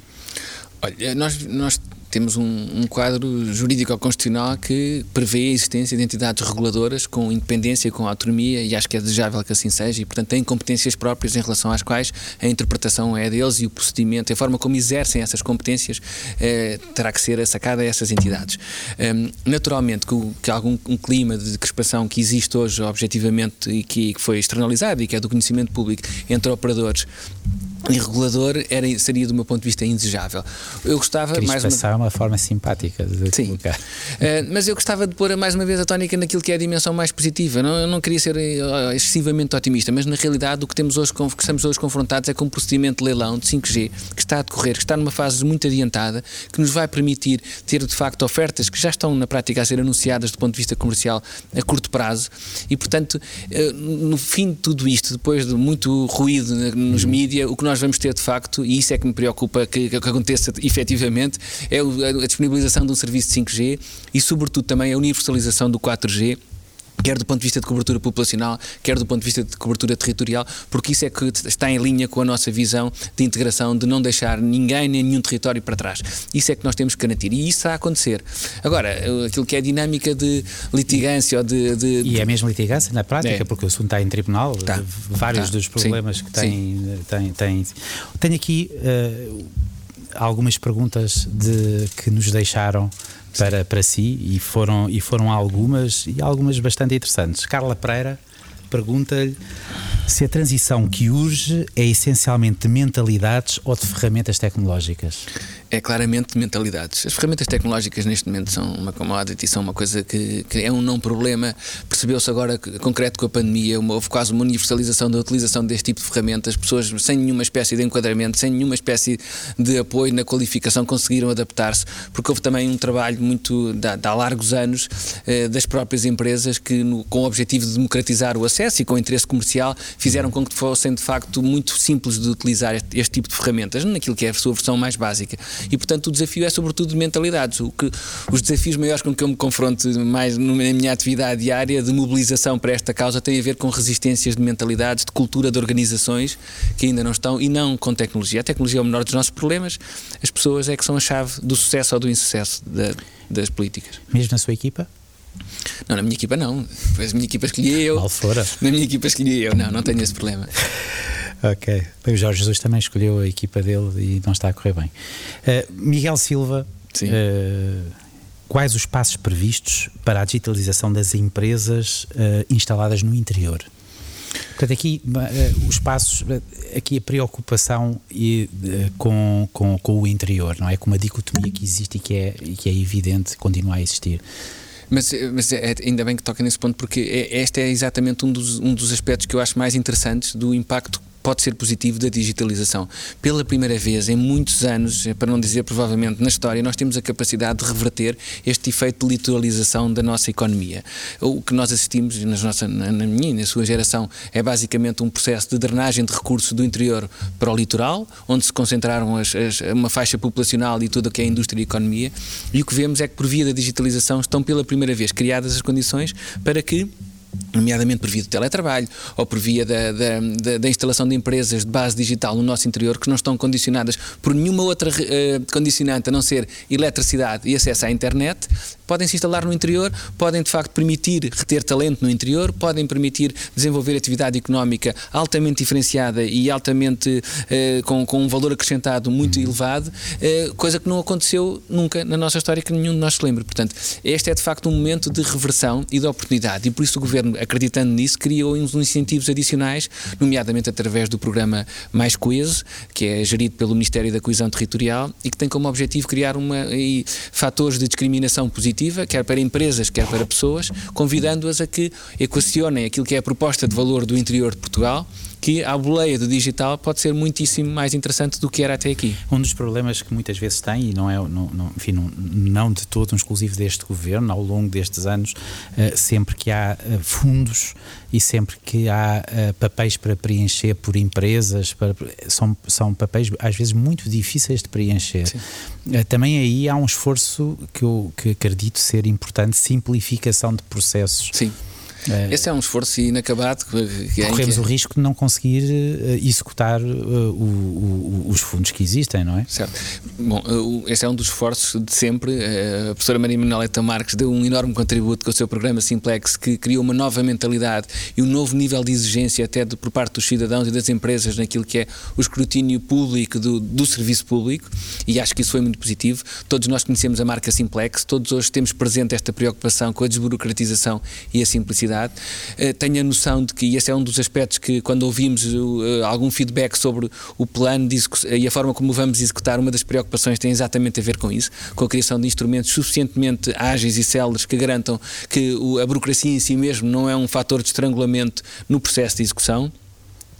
Speaker 2: Olha, nós, nós temos um, um quadro jurídico-constitucional que prevê a existência de entidades reguladoras com independência, com autonomia, e acho que é desejável que assim seja, e portanto têm competências próprias em relação às quais a interpretação é deles e o procedimento, a forma como exercem essas competências, eh, terá que ser sacada a essas entidades. Um, naturalmente, que, que algum um clima de crispação que existe hoje, objetivamente, e que, que foi externalizado e que é do conhecimento público entre operadores e regulador era, seria, do meu ponto de vista, indesejável. Eu gostava
Speaker 1: mais
Speaker 2: uma...
Speaker 1: é uma forma simpática de
Speaker 2: Sim.
Speaker 1: colocar.
Speaker 2: Uh, mas eu gostava de pôr mais uma vez a tónica naquilo que é a dimensão mais positiva. Não, eu não queria ser uh, excessivamente otimista, mas na realidade o que, temos hoje, que estamos hoje confrontados é com um procedimento de leilão de 5G que está a decorrer, que está numa fase muito adiantada, que nos vai permitir ter de facto ofertas que já estão na prática a ser anunciadas do ponto de vista comercial a curto prazo e, portanto, uh, no fim de tudo isto, depois de muito ruído nos uhum. mídias, o que nós vamos ter de facto, e isso é que me preocupa que, que aconteça efetivamente, é a disponibilização de um serviço de 5G e, sobretudo, também a universalização do 4G quer do ponto de vista de cobertura populacional, quer do ponto de vista de cobertura territorial, porque isso é que está em linha com a nossa visão de integração, de não deixar ninguém nem nenhum território para trás. Isso é que nós temos que garantir e isso está a acontecer. Agora, aquilo que é a dinâmica de litigância ou de. de
Speaker 1: e é mesmo litigância na prática, é. porque o assunto está em tribunal, tá. vários tá. dos problemas Sim. que tem, tem, tem. Tenho aqui uh, algumas perguntas de, que nos deixaram para, para si e foram, e foram algumas e algumas bastante interessantes. Carla Pereira pergunta-lhe se a transição que urge é essencialmente de mentalidades ou de ferramentas tecnológicas
Speaker 2: é claramente de mentalidades. As ferramentas tecnológicas neste momento são uma commodity, são uma coisa que, que é um não problema. Percebeu-se agora, concreto com a pandemia, uma, houve quase uma universalização da utilização deste tipo de ferramentas. Pessoas sem nenhuma espécie de enquadramento, sem nenhuma espécie de apoio na qualificação conseguiram adaptar-se, porque houve também um trabalho muito de, de há largos anos eh, das próprias empresas que, no, com o objetivo de democratizar o acesso e com interesse comercial, fizeram com que fossem de facto muito simples de utilizar este, este tipo de ferramentas, naquilo que é a sua versão mais básica. E, portanto, o desafio é sobretudo de mentalidades. O que, os desafios maiores com que eu me confronto mais na minha atividade diária de mobilização para esta causa têm a ver com resistências de mentalidades, de cultura de organizações que ainda não estão e não com tecnologia. A tecnologia é o menor dos nossos problemas, as pessoas é que são a chave do sucesso ou do insucesso da, das políticas.
Speaker 1: Mesmo na sua equipa?
Speaker 2: Não, na minha equipa não. Pois a minha equipa escolhi eu.
Speaker 1: Mal fora.
Speaker 2: Na minha equipa escolhi eu. Não, não tenho esse problema.
Speaker 1: Ok. Bem, o Jorge Jesus também escolheu a equipa dele e não está a correr bem. Uh, Miguel Silva, uh, quais os passos previstos para a digitalização das empresas uh, instaladas no interior? Portanto, aqui os passos, aqui a preocupação e, com, com, com o interior, não é? Com uma dicotomia que existe e que é, e que é evidente continua a existir.
Speaker 2: Mas, mas é, ainda bem que toca nesse ponto, porque é, este é exatamente um dos, um dos aspectos que eu acho mais interessantes do impacto pode ser positivo da digitalização. Pela primeira vez em muitos anos, para não dizer provavelmente na história, nós temos a capacidade de reverter este efeito de litoralização da nossa economia. O que nós assistimos na, nossa, na minha e na sua geração é basicamente um processo de drenagem de recursos do interior para o litoral, onde se concentraram as, as, uma faixa populacional e tudo o que é indústria e economia, e o que vemos é que por via da digitalização estão pela primeira vez criadas as condições para que nomeadamente por via do teletrabalho ou por via da, da, da, da, instalação de empresas de base digital no nosso interior que não estão condicionadas por nenhuma outra uh, condicionante a não ser eletricidade e acesso à internet, podem se instalar no interior, podem de facto permitir reter talento no interior, podem permitir desenvolver atividade económica altamente diferenciada e altamente uh, com, com um valor acrescentado muito elevado, uh, coisa que não aconteceu nunca na nossa história que nenhum de nós se lembre. Portanto, este é de facto um momento de reversão e de oportunidade e por isso o Governo, acreditando nisso, criou uns incentivos adicionais, nomeadamente através do programa Mais Coeso, que é gerido pelo Ministério da Coesão Territorial e que tem como objetivo criar uma, e, fatores de discriminação positiva, quer para empresas, quer para pessoas, convidando-as a que equacionem aquilo que é a proposta de valor do interior de Portugal que a boleia do digital pode ser muitíssimo mais interessante do que era até aqui.
Speaker 1: Um dos problemas que muitas vezes tem, e não é, não, não, enfim, não, não de todo um exclusivo deste governo, ao longo destes anos, uh, sempre que há uh, fundos e sempre que há uh, papéis para preencher por empresas, para, são, são papéis às vezes muito difíceis de preencher. também aí há um esforço que eu que acredito ser importante, simplificação de processos.
Speaker 2: Sim é. Esse é um esforço inacabado.
Speaker 1: Que é Corremos que... o risco de não conseguir uh, executar uh, o, o, os fundos que existem, não é?
Speaker 2: Certo. Bom, uh, esse é um dos esforços de sempre. a professora Maria Manoleta Marques deu um enorme contributo com o seu programa Simplex, que criou uma nova mentalidade e um novo nível de exigência até de, por parte dos cidadãos e das empresas naquilo que é o escrutínio público do, do serviço público e acho que isso foi muito positivo. Todos nós conhecemos a marca Simplex, todos hoje temos presente esta preocupação com a desburocratização e a simplicidade Uh, tenho a noção de que esse é um dos aspectos que, quando ouvimos uh, algum feedback sobre o plano e a forma como vamos executar, uma das preocupações tem exatamente a ver com isso, com a criação de instrumentos suficientemente ágeis e céleres que garantam que a burocracia em si mesmo não é um fator de estrangulamento no processo de execução.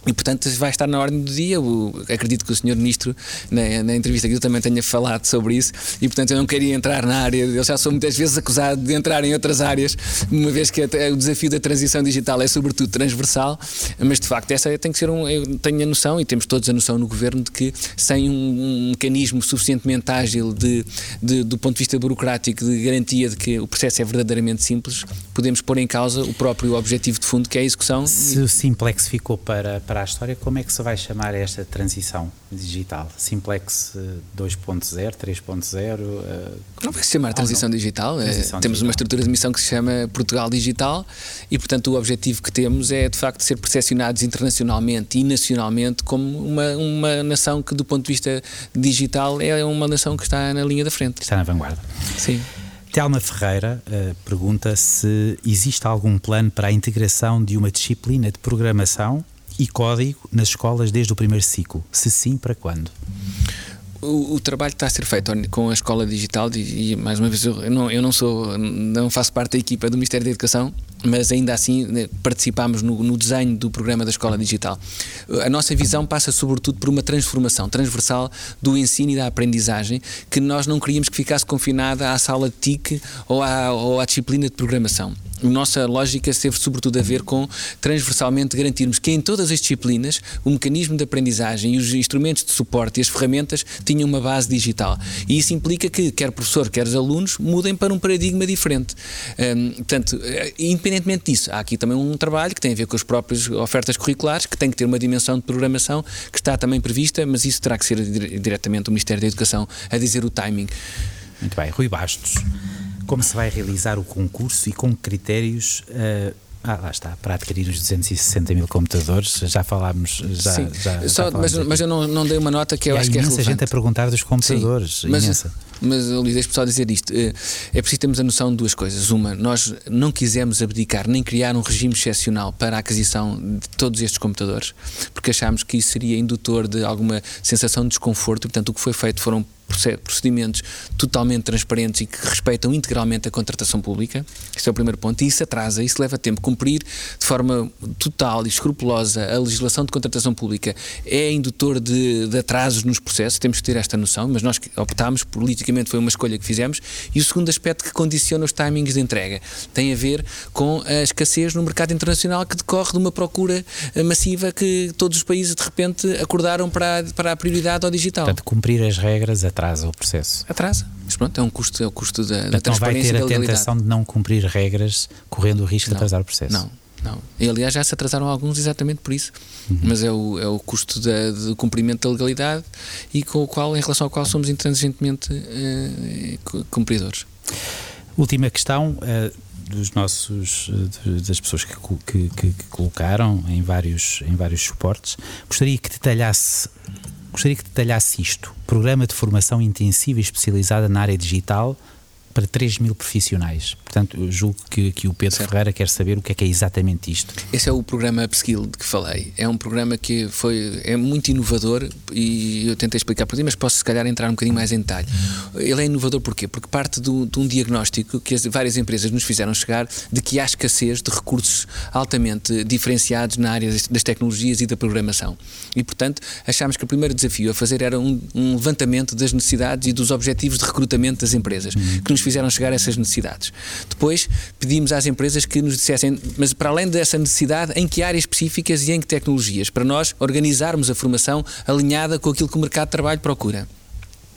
Speaker 2: E, portanto, vai estar na ordem do dia. O, acredito que o Sr. Ministro, na, na, entrevista que eu também tenha falado sobre isso, e, portanto, eu não queria entrar na área. Eu já sou muitas vezes acusado de entrar em outras áreas, uma vez que o desafio da transição digital é, sobretudo, transversal. Mas, de facto, essa tem que ser um. Eu tenho a noção, e temos todos a noção no Governo, de que sem um, um mecanismo suficientemente ágil, de, de, do ponto de vista burocrático, de garantia de que o processo é verdadeiramente simples, podemos pôr em causa o próprio objetivo de fundo, que é a execução.
Speaker 1: Se o Simplex ficou para para a história, como é que se vai chamar esta transição digital? Simplex 2.0, 3.0? Uh,
Speaker 2: não vai se chamar transição digital. Transição é, digital. Temos uma estrutura de missão que se chama Portugal Digital e, portanto, o objetivo que temos é, de facto, ser percepcionados internacionalmente e nacionalmente como uma, uma nação que, do ponto de vista digital, é uma nação que está na linha da frente.
Speaker 1: Está na vanguarda.
Speaker 2: Sim.
Speaker 1: Telma Ferreira uh, pergunta se existe algum plano para a integração de uma disciplina de programação e código nas escolas desde o primeiro ciclo? Se sim, para quando?
Speaker 2: O, o, trabalho está a ser feito com a escola digital e, e mais uma vez eu não, eu não sou não faço parte da equipa do Ministério da Educação mas ainda assim né, participamos no, no, desenho do programa da escola digital. A nossa visão passa sobretudo por uma transformação transversal do ensino e da aprendizagem que nós não queríamos que ficasse confinada à sala de TIC ou à, ou à disciplina de programação a nossa lógica teve sobretudo a ver com transversalmente garantirmos que em todas as disciplinas o mecanismo de aprendizagem e os instrumentos de suporte e as ferramentas tinham uma base digital. E isso implica que quer professor, quer os alunos mudem para um paradigma diferente. Um, portanto, eh, independentemente disso, há aqui também um trabalho que tem a ver com as próprias ofertas curriculares, que tem que ter uma dimensão de programação que está também prevista, mas isso terá que ser diretamente o Ministério da Educação a dizer o timing.
Speaker 1: Muito bem, Rui Bastos como se vai realizar o concurso e com critérios. Uh, ah, lá está, para adquirir os 260 mil computadores, já falámos. Já,
Speaker 2: Sim,
Speaker 1: já,
Speaker 2: Só,
Speaker 1: já
Speaker 2: mas, mas, eu não, não dei uma nota que eu
Speaker 1: e
Speaker 2: acho que é
Speaker 1: relevante. imensa gente a perguntar dos computadores,
Speaker 2: Sim, imensa. mas Luís, deixe-me só dizer isto. Eh, é preciso termos a noção de duas coisas. Uma, nós não quisemos abdicar nem criar um regime excepcional para a aquisição de todos estes computadores, porque achámos que isso seria indutor de alguma sensação de desconforto e, portanto, o que foi feito foram procedimentos totalmente transparentes e que respeitam integralmente a contratação pública. Este é o primeiro ponto. E isso atrasa, isso leva tempo. Cumprir de forma total e escrupulosa a legislação de contratação pública é indutor de, de atrasos nos processos, temos que ter esta noção, mas nós optámos, politicamente foi uma escolha que fizemos. E o segundo aspecto que condiciona os timings de entrega tem a ver com a escassez no mercado internacional que decorre de uma procura massiva que todos os países de repente acordaram para a, para a prioridade ao digital.
Speaker 1: Portanto, cumprir as regras atrasa o processo.
Speaker 2: Atrasa. Mas pronto, é um custo, é o custo da, da transparência.
Speaker 1: Não vai ter a tentação de não cumprir regras, correndo o risco
Speaker 2: não,
Speaker 1: de atrasar o processo.
Speaker 2: Não, não. E aliás já se atrasaram alguns exatamente por isso. Uhum. Mas é o, é o custo da, do cumprimento da legalidade e com o qual, em relação ao qual somos intransigentemente uh, cumpridores.
Speaker 1: Última questão. Uh, dos nossos das pessoas que, que, que, que, colocaram em vários em vários suportes gostaria que detalhasse Gostaria que detalhasse isto. Programa de formação intensiva e especializada na área digital para 3 mil profissionais. Portanto, julgo que, que o Pedro certo. Ferreira quer saber o que é que é exatamente isto.
Speaker 2: Esse é o programa Upskill de que falei. É um programa que foi, é muito inovador e eu tentei explicar por ti, mas posso se calhar entrar um bocadinho mais em detalhe. Ele é inovador porquê? Porque parte do, de um diagnóstico que as várias empresas nos fizeram chegar de que há escassez de recursos altamente diferenciados na área das tecnologias e da programação. E, portanto, achámos que o primeiro desafio a fazer era um, um levantamento das necessidades e dos objetivos de recrutamento das empresas, uhum. que nos fizeram chegar a essas necessidades. Depois pedimos às empresas que nos dissessem, mas para além dessa necessidade, em que áreas específicas e em que tecnologias, para nós organizarmos a formação alinhada com aquilo que o mercado de trabalho procura.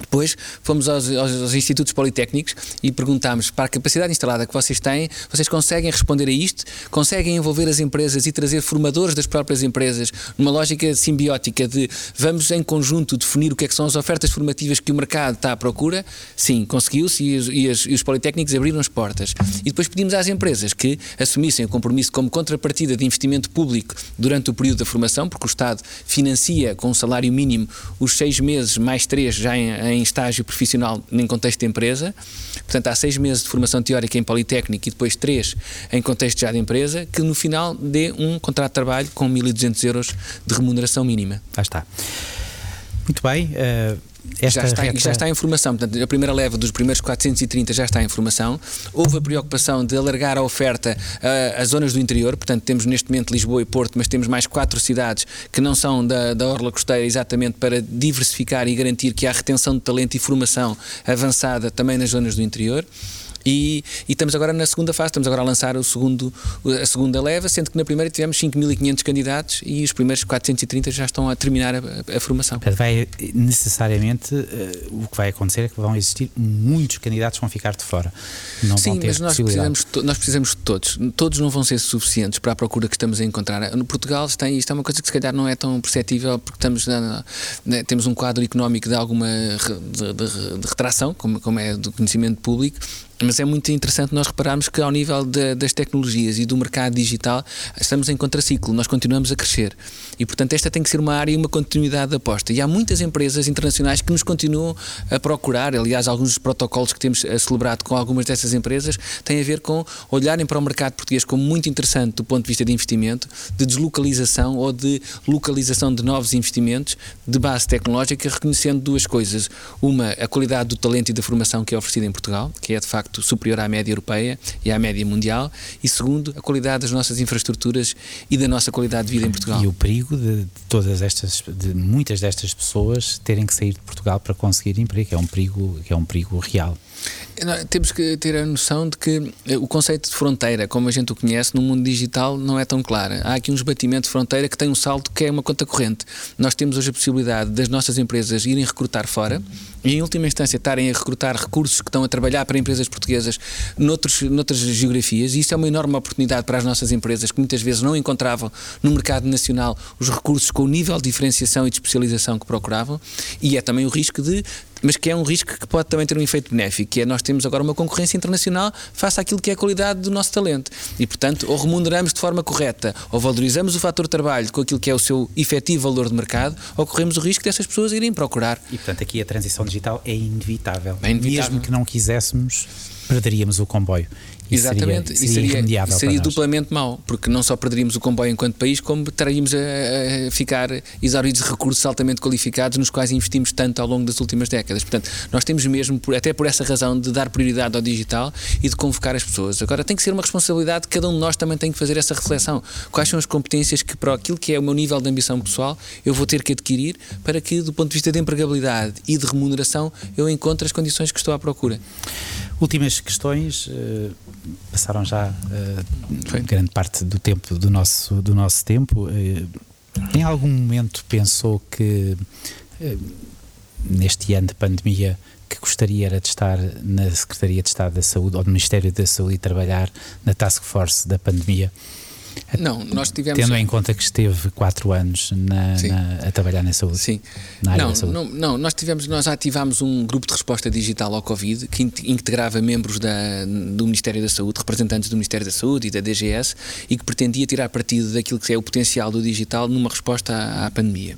Speaker 2: Depois fomos aos, aos, aos, institutos politécnicos e perguntámos para a capacidade instalada que vocês têm, vocês conseguem responder a isto? Conseguem envolver as empresas e trazer formadores das próprias empresas numa lógica simbiótica de vamos em conjunto definir o que é que são as ofertas formativas que o mercado está à procura? Sim, conseguiu-se e, e, e, os politécnicos abriram as portas. E depois pedimos às empresas que assumissem o compromisso como contrapartida de investimento público durante o período da formação, porque o Estado financia com um salário mínimo os seis meses mais três já em, em em estágio profissional em contexto de empresa. Portanto, há seis meses de formação teórica em Politécnico e depois três em contexto já de empresa, que no final dê um contrato de trabalho com 1.200 euros de remuneração mínima.
Speaker 1: Ah, está. Muito bem. Uh
Speaker 2: esta já, está, reta... já está em formação. Portanto, a primeira leva dos primeiros 430 já está em formação. Houve a preocupação de alargar a oferta uh, às zonas do interior. Portanto, temos neste momento Lisboa e Porto, mas temos mais quatro cidades que não são da, da Orla Costeira, exatamente para diversificar e garantir que há retenção de talento e formação avançada também nas zonas do interior. E, e, estamos agora na segunda fase, estamos agora a lançar o segundo, a segunda leva, sendo que na primeira tivemos 5.500 candidatos e os primeiros 430 já estão a terminar a, a, formação.
Speaker 1: Vai necessariamente, uh, o que vai acontecer é que vão existir muitos candidatos que vão ficar de fora. Não
Speaker 2: Sim, mas nós precisamos, nós precisamos de todos. Todos não vão ser suficientes para a procura que estamos a encontrar. No Portugal, tem, isto é uma coisa que se calhar não é tão perceptível porque estamos na, na, temos um quadro económico de alguma de, de, de retração, como, como é do conhecimento público, mas é muito interessante nós repararmos que, ao nível de, das tecnologias e do mercado digital, estamos em contraciclo, nós continuamos a crescer. E, portanto, esta tem que ser uma área e uma continuidade de aposta. E há muitas empresas internacionais que nos continuam a procurar. Aliás, alguns dos protocolos que temos eh, celebrado com algumas dessas empresas têm a ver com olharem para o mercado português como muito interessante do ponto de vista de investimento, de deslocalização ou de localização de novos investimentos de base tecnológica, reconhecendo duas coisas. Uma, a qualidade do talento e da formação que é oferecida em Portugal, que é de facto facto superior à média europeia e à média mundial, e segundo, a qualidade das nossas infraestruturas e da nossa qualidade de vida em Portugal.
Speaker 1: E o perigo de, todas estas, de muitas destas pessoas terem que sair de Portugal para conseguir emprego, é um perigo, que é um perigo real.
Speaker 2: Temos que ter a noção de que eh, o conceito de fronteira, como a gente o conhece, no mundo digital não é tão claro. Há aqui um esbatimento de fronteira que tem um salto que é uma conta corrente. Nós temos hoje a possibilidade das nossas empresas irem recrutar fora e, em última instância, estarem a recrutar recursos que estão a trabalhar para empresas portuguesas noutros, noutras geografias. E isso é uma enorme oportunidade para as nossas empresas que muitas vezes não encontravam no mercado nacional os recursos com o nível de diferenciação e de especialização que procuravam. E é também o risco de mas que é um risco que pode também ter um efeito benéfico, que é nós temos agora uma concorrência internacional face àquilo que é a qualidade do nosso talento. E, portanto, ou remuneramos de forma correta, ou valorizamos o fator trabalho com aquilo que é o seu efetivo valor de mercado, ou corremos o risco dessas pessoas irem procurar.
Speaker 1: E, portanto, aqui a transição digital é inevitável. É inevitável. Mesmo que não quiséssemos, perderíamos o comboio.
Speaker 2: Exatamente, seria, seria, seria, seria duplamente mau, porque não só perderíamos o comboio enquanto país, como estaríamos a, a, ficar exauridos de recursos altamente qualificados nos quais investimos tanto ao longo das últimas décadas. Portanto, nós temos mesmo, até por essa razão, de dar prioridade ao digital e de convocar as pessoas. Agora, tem que ser uma responsabilidade, cada um de nós também tem que fazer essa reflexão. Quais são as competências que, para aquilo que é o meu nível de ambição pessoal, eu vou ter que adquirir para que, do ponto de vista de empregabilidade e de remuneração, eu encontre as condições que estou à procura.
Speaker 1: Últimas questões, uh, passaram já uh, grande parte do tempo do nosso, do nosso tempo. Uh, em algum momento pensou que neste ano de pandemia que gostaria era de estar na Secretaria de Estado da Saúde ou no Ministério da Saúde e trabalhar na Task Force da pandemia?
Speaker 2: Não, nós tivemos.
Speaker 1: Tendo em conta que esteve quatro anos na, na, a trabalhar na saúde.
Speaker 2: Sim.
Speaker 1: Na área
Speaker 2: não,
Speaker 1: da saúde.
Speaker 2: Não, não, nós tivemos, nós ativámos um grupo de resposta digital ao Covid que integrava membros da, do Ministério da Saúde, representantes do Ministério da Saúde e da DGS e que pretendia tirar partido daquilo que é o potencial do digital numa resposta à, à pandemia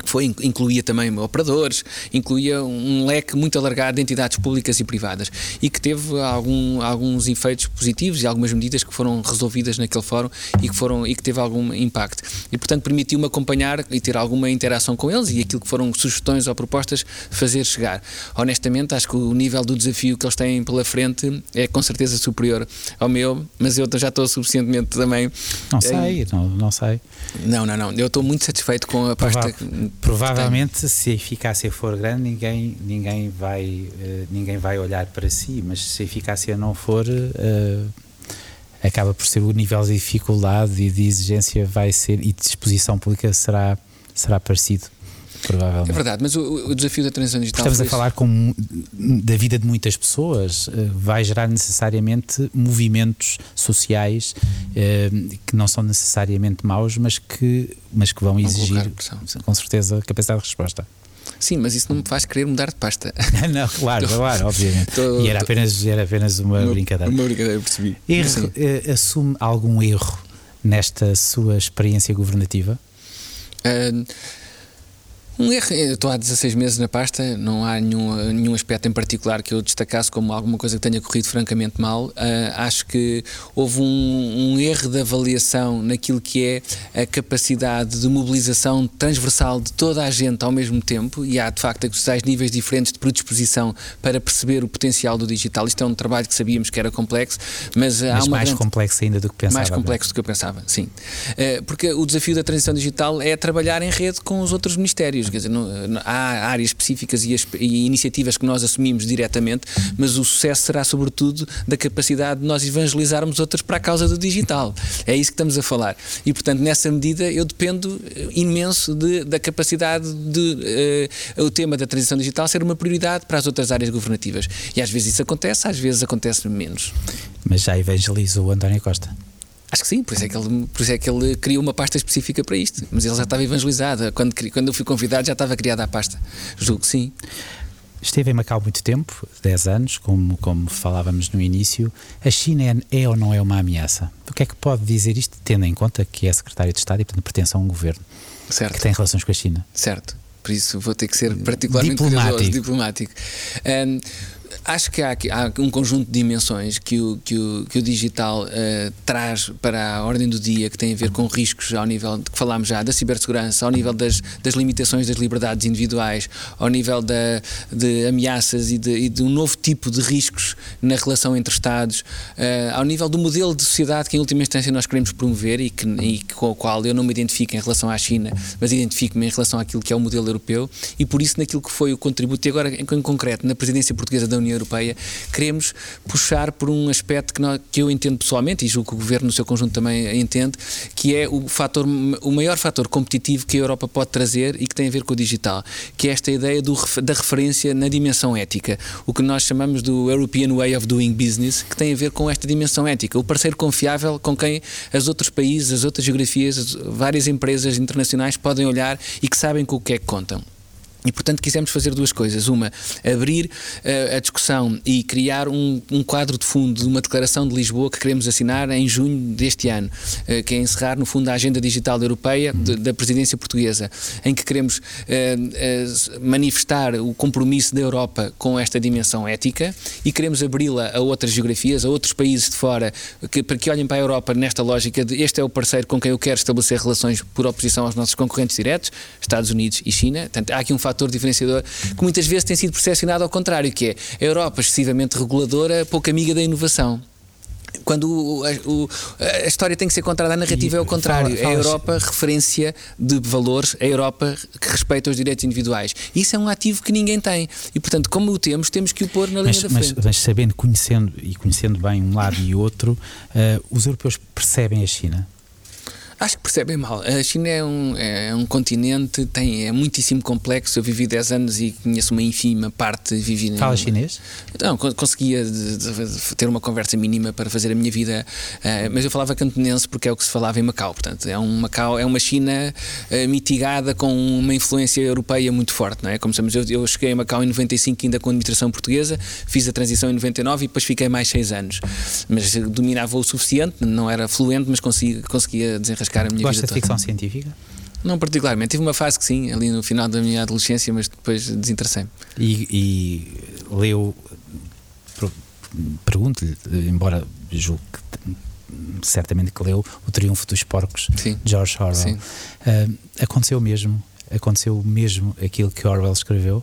Speaker 2: que foi, incluía também operadores, incluía um leque muito alargado de entidades públicas e privadas e que teve algum, alguns efeitos positivos e algumas medidas que foram resolvidas naquele fórum e que, foram, e que teve algum impacto. E, portanto, permitiu-me acompanhar e ter alguma interação com eles e aquilo que foram sugestões ou propostas fazer chegar. Honestamente, acho que o nível do desafio que eles têm pela frente é com certeza superior ao meu, mas eu já estou suficientemente também.
Speaker 1: Não sei, não, não sei.
Speaker 2: Não, não, não. Eu estou muito satisfeito com a pasta.
Speaker 1: Provavelmente, se a eficácia for grande, ninguém, ninguém, vai, uh, ninguém vai olhar para si, mas se a eficácia não for, uh, acaba por ser o nível de dificuldade e de exigência vai ser e de disposição pública será, será parecido. Provavelmente.
Speaker 2: É verdade, mas o, o desafio da transição digital.
Speaker 1: Estamos a falar com, da vida de muitas pessoas, eh, vai gerar necessariamente movimentos sociais eh, que não são necessariamente maus, mas que, mas que vão exigir, com certeza, capacidade de resposta.
Speaker 2: Sim, mas isso não me faz querer mudar de pasta.
Speaker 1: não, claro, tô, claro, obviamente. Tô, e era apenas, era apenas uma, uma brincadeira.
Speaker 2: Uma brincadeira, percebi.
Speaker 1: Erro, eh, assume algum erro nesta sua experiência governativa?
Speaker 2: Uh, um erro, eu estou há 16 meses na pasta, não há nenhum, nenhum aspecto em particular que eu destacasse como alguma coisa que tenha corrido francamente mal. Uh, acho que houve um, um, erro de avaliação naquilo que é a capacidade de mobilização transversal de toda a gente ao mesmo tempo, e há de facto tais níveis diferentes de predisposição para perceber o potencial do digital. Isto é um trabalho que sabíamos que era complexo, mas,
Speaker 1: mas
Speaker 2: há uma
Speaker 1: mais
Speaker 2: grande...
Speaker 1: complexo ainda do que pensava.
Speaker 2: Mais complexo do que eu pensava, sim. Uh, porque o desafio da transição digital é trabalhar em rede com os outros ministérios quer dizer, não, há áreas específicas e, as, e, iniciativas que nós assumimos diretamente, mas o sucesso será sobretudo da capacidade de nós evangelizarmos outras para a causa do digital. É isso que estamos a falar. E portanto, nessa medida, eu dependo imenso de, da capacidade de uh, o tema da transição digital ser uma prioridade para as outras áreas governativas. E às vezes isso acontece, às vezes acontece menos.
Speaker 1: Mas já evangelizou o António Costa.
Speaker 2: Acho que sim, por isso, é que ele, por isso é que ele criou uma pasta específica para isto. Mas ele já estava evangelizado. Quando, quando eu fui convidado, já estava criada a pasta. Julgo que sim.
Speaker 1: Esteve em Macau muito tempo, 10 anos, como, como falávamos no início. A China é, é, ou não é uma ameaça? O que é que pode dizer isto, tendo em conta que é secretário de Estado e, portanto, pertence a um governo
Speaker 2: certo.
Speaker 1: que tem relações com a China?
Speaker 2: Certo. Por isso vou ter que ser particularmente
Speaker 1: diplomático.
Speaker 2: Cuidadoso, diplomático. Um, acho que há, há, um conjunto de dimensões que o, que o, que o digital uh, traz para a ordem do dia que tem a ver com riscos ao nível de que falámos já da cibersegurança, ao nível das, das limitações das liberdades individuais, ao nível da, de ameaças e de, e de um novo tipo de riscos na relação entre Estados, uh, ao nível do modelo de sociedade que em última instância nós queremos promover e, que, e com o qual eu não me identifico em relação à China, mas identifico-me em relação àquilo que é o modelo europeu e por isso naquilo que foi o contributo, e agora em, em concreto na presidência portuguesa da União União Europeia, queremos puxar por um aspecto que, nós, que eu entendo pessoalmente, e julgo que o Governo no seu conjunto também entende, que é o, fator, o maior fator competitivo que a Europa pode trazer e que tem a ver com o digital, que é esta ideia do, da referência na dimensão ética, o que nós chamamos do European Way of Doing Business, que tem a ver com esta dimensão ética, o parceiro confiável com quem os outros países, as outras geografias, várias empresas internacionais podem olhar e que sabem com o que é que contam. E, portanto, quisemos fazer duas coisas. Uma, abrir uh, a discussão e criar um, um, quadro de fundo de uma declaração de Lisboa que queremos assinar em junho deste ano, uh, que é encerrar, no fundo, a Agenda Digital Europeia de, da presidência portuguesa, em que queremos uh, manifestar o compromisso da Europa com esta dimensão ética e queremos abri-la a outras geografias, a outros países de fora, que, para que olhem para a Europa nesta lógica de este é o parceiro com quem eu quero estabelecer relações por oposição aos nossos concorrentes diretos, Estados Unidos e China. Portanto, há aqui um fator fator diferenciador que muitas vezes tem sido percepcionado ao contrário, que é a Europa excessivamente reguladora, pouco amiga da inovação quando o, o, a história tem que ser contada, a narrativa e, é o contrário. Fala, fala, é a Europa referência de valores, é a Europa que respeita os direitos individuais. Isso é um ativo que ninguém tem. E, portanto, como o temos, temos que o pôr na linha
Speaker 1: mas,
Speaker 2: da
Speaker 1: frente. Mas, mas, sabendo, conhecendo e conhecendo bem um lado e outro, uh, os europeus percebem a China?
Speaker 2: Acho que percebem mal. A China é um, é um continente, tem, é muitíssimo complexo. Eu vivi 10 anos e conheço uma ínfima parte. Vivi
Speaker 1: Fala chinês?
Speaker 2: Não, conseguia de, de ter uma conversa mínima para fazer a minha vida, uh, mas eu falava cantonense porque é o que se falava em Macau. Portanto, é um Macau, é uma China uh, mitigada com uma influência europeia muito forte, não é? Como sabemos, eu, eu cheguei a Macau em 95 ainda com a administração portuguesa, fiz a transição em 99 e depois fiquei mais 6 anos. Mas dominava o suficiente, não era fluente, mas conseguia, conseguia desenrascar a minha
Speaker 1: Gosta
Speaker 2: vida
Speaker 1: de ficção científica?
Speaker 2: Não particularmente. Tive uma fase que sim, ali no final da minha adolescência, mas depois desinteressei-me.
Speaker 1: E, e leu, pergunto-lhe, embora julgue que certamente que leu O Triunfo dos Porcos, sim. George Orwell. Sim. Uh, aconteceu mesmo, aconteceu mesmo aquilo que Orwell escreveu?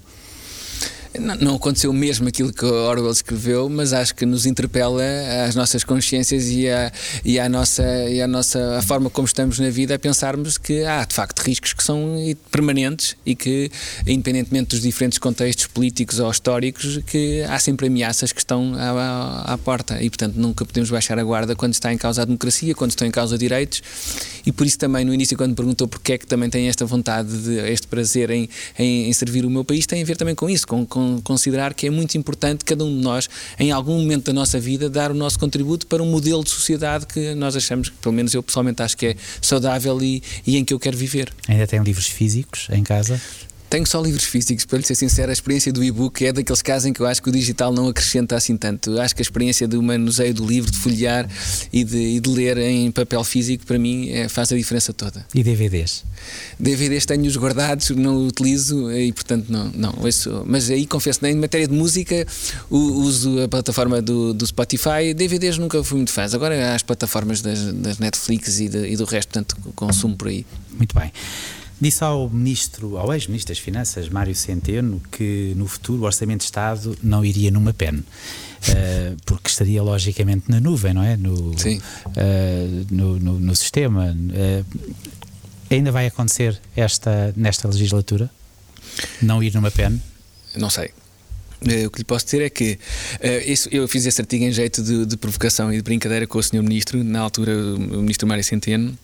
Speaker 2: Não, não, aconteceu mesmo aquilo que Orwell escreveu, mas acho que nos interpela as nossas consciências e a, e a, nossa, e a nossa a forma como estamos na vida a pensarmos que há de facto riscos que são permanentes e que, independentemente dos diferentes contextos políticos ou históricos, que há sempre ameaças que estão à, à, porta. E, portanto, nunca podemos baixar a guarda quando está em causa a democracia, quando estão em causa direitos. E por isso também no início quando me perguntou porque é que também tem esta vontade, de, este prazer em, em, em servir o meu país, tem a ver também com isso, com, com considerar que é muito importante cada um de nós, em algum momento da nossa vida, dar o nosso contributo para um modelo de sociedade que nós achamos, pelo menos eu pessoalmente acho que é saudável e, e em que eu quero viver.
Speaker 1: Ainda tem livros físicos em casa?
Speaker 2: Tenho só livros físicos, para lhe ser sincero, a experiência do e-book é daqueles casos em que eu acho que o digital não acrescenta assim tanto. Eu acho que a experiência do manuseio do livro, de folhear e de, e de ler em papel físico, para mim, é, faz a diferença toda.
Speaker 1: E DVDs?
Speaker 2: DVDs tenho-os guardados, não utilizo e, portanto, não. não ouço, mas aí confesso, em matéria de música, uso a plataforma do, do Spotify. DVDs nunca fui muito fã. Agora há as plataformas das, das Netflix e, de, e do resto, portanto, consumo por aí.
Speaker 1: Muito bem. Disse ao ministro, ao ex-ministro das Finanças, Mário Centeno, que no futuro o Orçamento de Estado não iria numa pen. Uh, porque estaria logicamente na nuvem, não é? No,
Speaker 2: Sim.
Speaker 1: Uh, no, no, no, sistema. Uh, ainda vai acontecer esta, nesta legislatura? Não ir numa pen?
Speaker 2: Não sei. O que lhe posso dizer é que uh, isso, eu fiz esse artigo em jeito de, de, provocação e de brincadeira com o Sr. Ministro, na altura o Ministro Mário Centeno,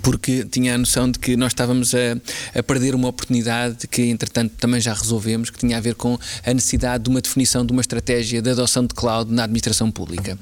Speaker 2: porque tinha a noção de que nós estávamos a, a, perder uma oportunidade que, entretanto, também já resolvemos, que tinha a ver com a necessidade de uma definição de uma estratégia de adoção de cloud na administração pública.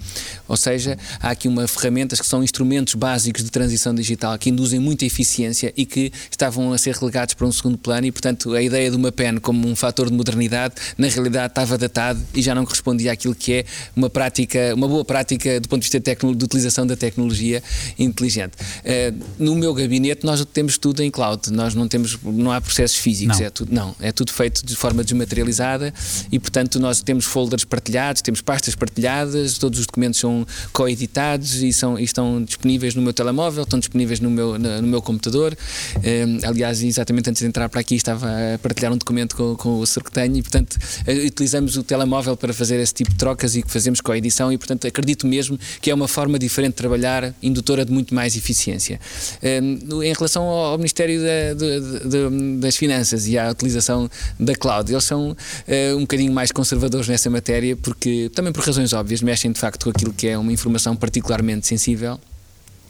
Speaker 2: Ou seja, há aqui uma ferramentas que são instrumentos básicos de transição digital que induzem muita eficiência e que estavam a ser relegados para um segundo plano e, portanto, a ideia de uma PEN como um fator de modernidade, na realidade estava datado e já não correspondia àquilo que é uma prática, uma boa prática do ponto de vista de, de utilização da tecnologia inteligente. Uh, no meu gabinete nós temos tudo em cloud, nós não temos, não há processos físicos, não. é tudo, não, é tudo feito de forma desmaterializada e portanto nós temos folders partilhados, temos pastas partilhadas, todos os documentos são coeditados e, são, e estão disponíveis no meu telemóvel, estão disponíveis no meu, no meu computador. Um, aliás, exatamente antes de entrar para aqui estava a partilhar um documento com, com o senhor que tenho e portanto eh, utilizamos o telemóvel para fazer esse tipo de trocas e que fazemos coedição e portanto acredito mesmo que é uma forma diferente de trabalhar, indutora de muito mais eficiência. Ehm, em relação ao Ministério da, de, de, das Finanças e à utilização da cloud, eles são uh, um bocadinho mais conservadores nessa matéria, porque também por razões óbvias mexem de facto com aquilo que é uma informação particularmente sensível.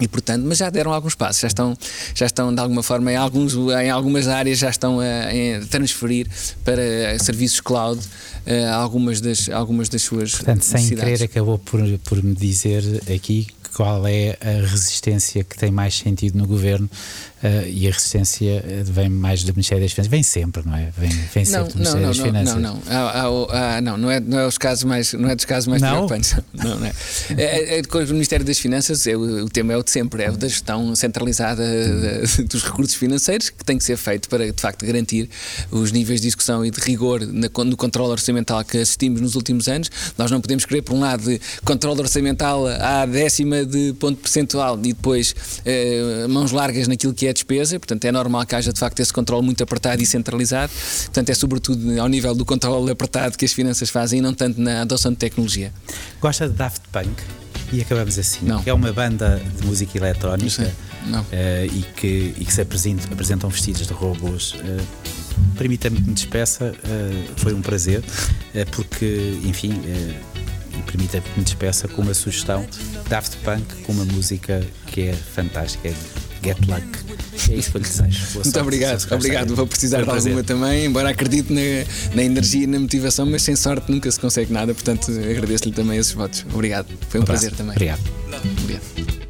Speaker 2: E portanto, mas já deram alguns passos, já estão, já estão de alguma forma em, alguns, em algumas áreas já estão a, a transferir para serviços cloud uh, algumas, das, algumas das suas
Speaker 1: Portanto, sem querer acabou por, por me dizer aqui qual é a resistência que tem mais sentido no governo uh, e a resistência vem mais do Ministério das Finanças, vem sempre, não é? Vem, vem
Speaker 2: não,
Speaker 1: sempre do Ministério
Speaker 2: não,
Speaker 1: das
Speaker 2: não,
Speaker 1: Finanças.
Speaker 2: Não, não, há, há, há, não, não é, não é os casos mais, não é dos casos mais
Speaker 1: não?
Speaker 2: preocupantes. Não, não é. É, é, com o Ministério das Finanças, é, o, o tema é o de sempre, é o da gestão centralizada de, dos recursos financeiros que tem que ser feito para de facto garantir os níveis de execução e de rigor na, no controle orçamental que assistimos nos últimos anos. Nós não podemos querer, por um lado, controle orçamental à décima de ponto percentual e depois eh, mãos largas naquilo que é despesa, portanto é normal que haja de facto esse controle muito apertado e centralizado, portanto é sobretudo ao nível do controle apertado que as finanças fazem e não tanto na adoção de tecnologia.
Speaker 1: Gosta de Daft Punk? E acabamos assim.
Speaker 2: Não.
Speaker 1: É uma banda de música eletrónica. Uh, e, que, e que se apresentam, apresentam vestidos de robôs. Uh, Permita-me que me despeça, uh, foi um prazer, porque, enfim, e permita-me que me despeça com uma sugestão: Daft Punk com uma música que é fantástica, é Get Luck. É isso que eu lhe desejo. Boa
Speaker 2: Muito
Speaker 1: sorte,
Speaker 2: obrigado, obrigado. Vou precisar de alguma também, embora acredite na, na energia e na motivação, mas sem sorte nunca se consegue nada, portanto agradeço-lhe também esses votos. Obrigado. Foi um,
Speaker 1: um
Speaker 2: prazer também.
Speaker 1: Obrigado.
Speaker 2: obrigado.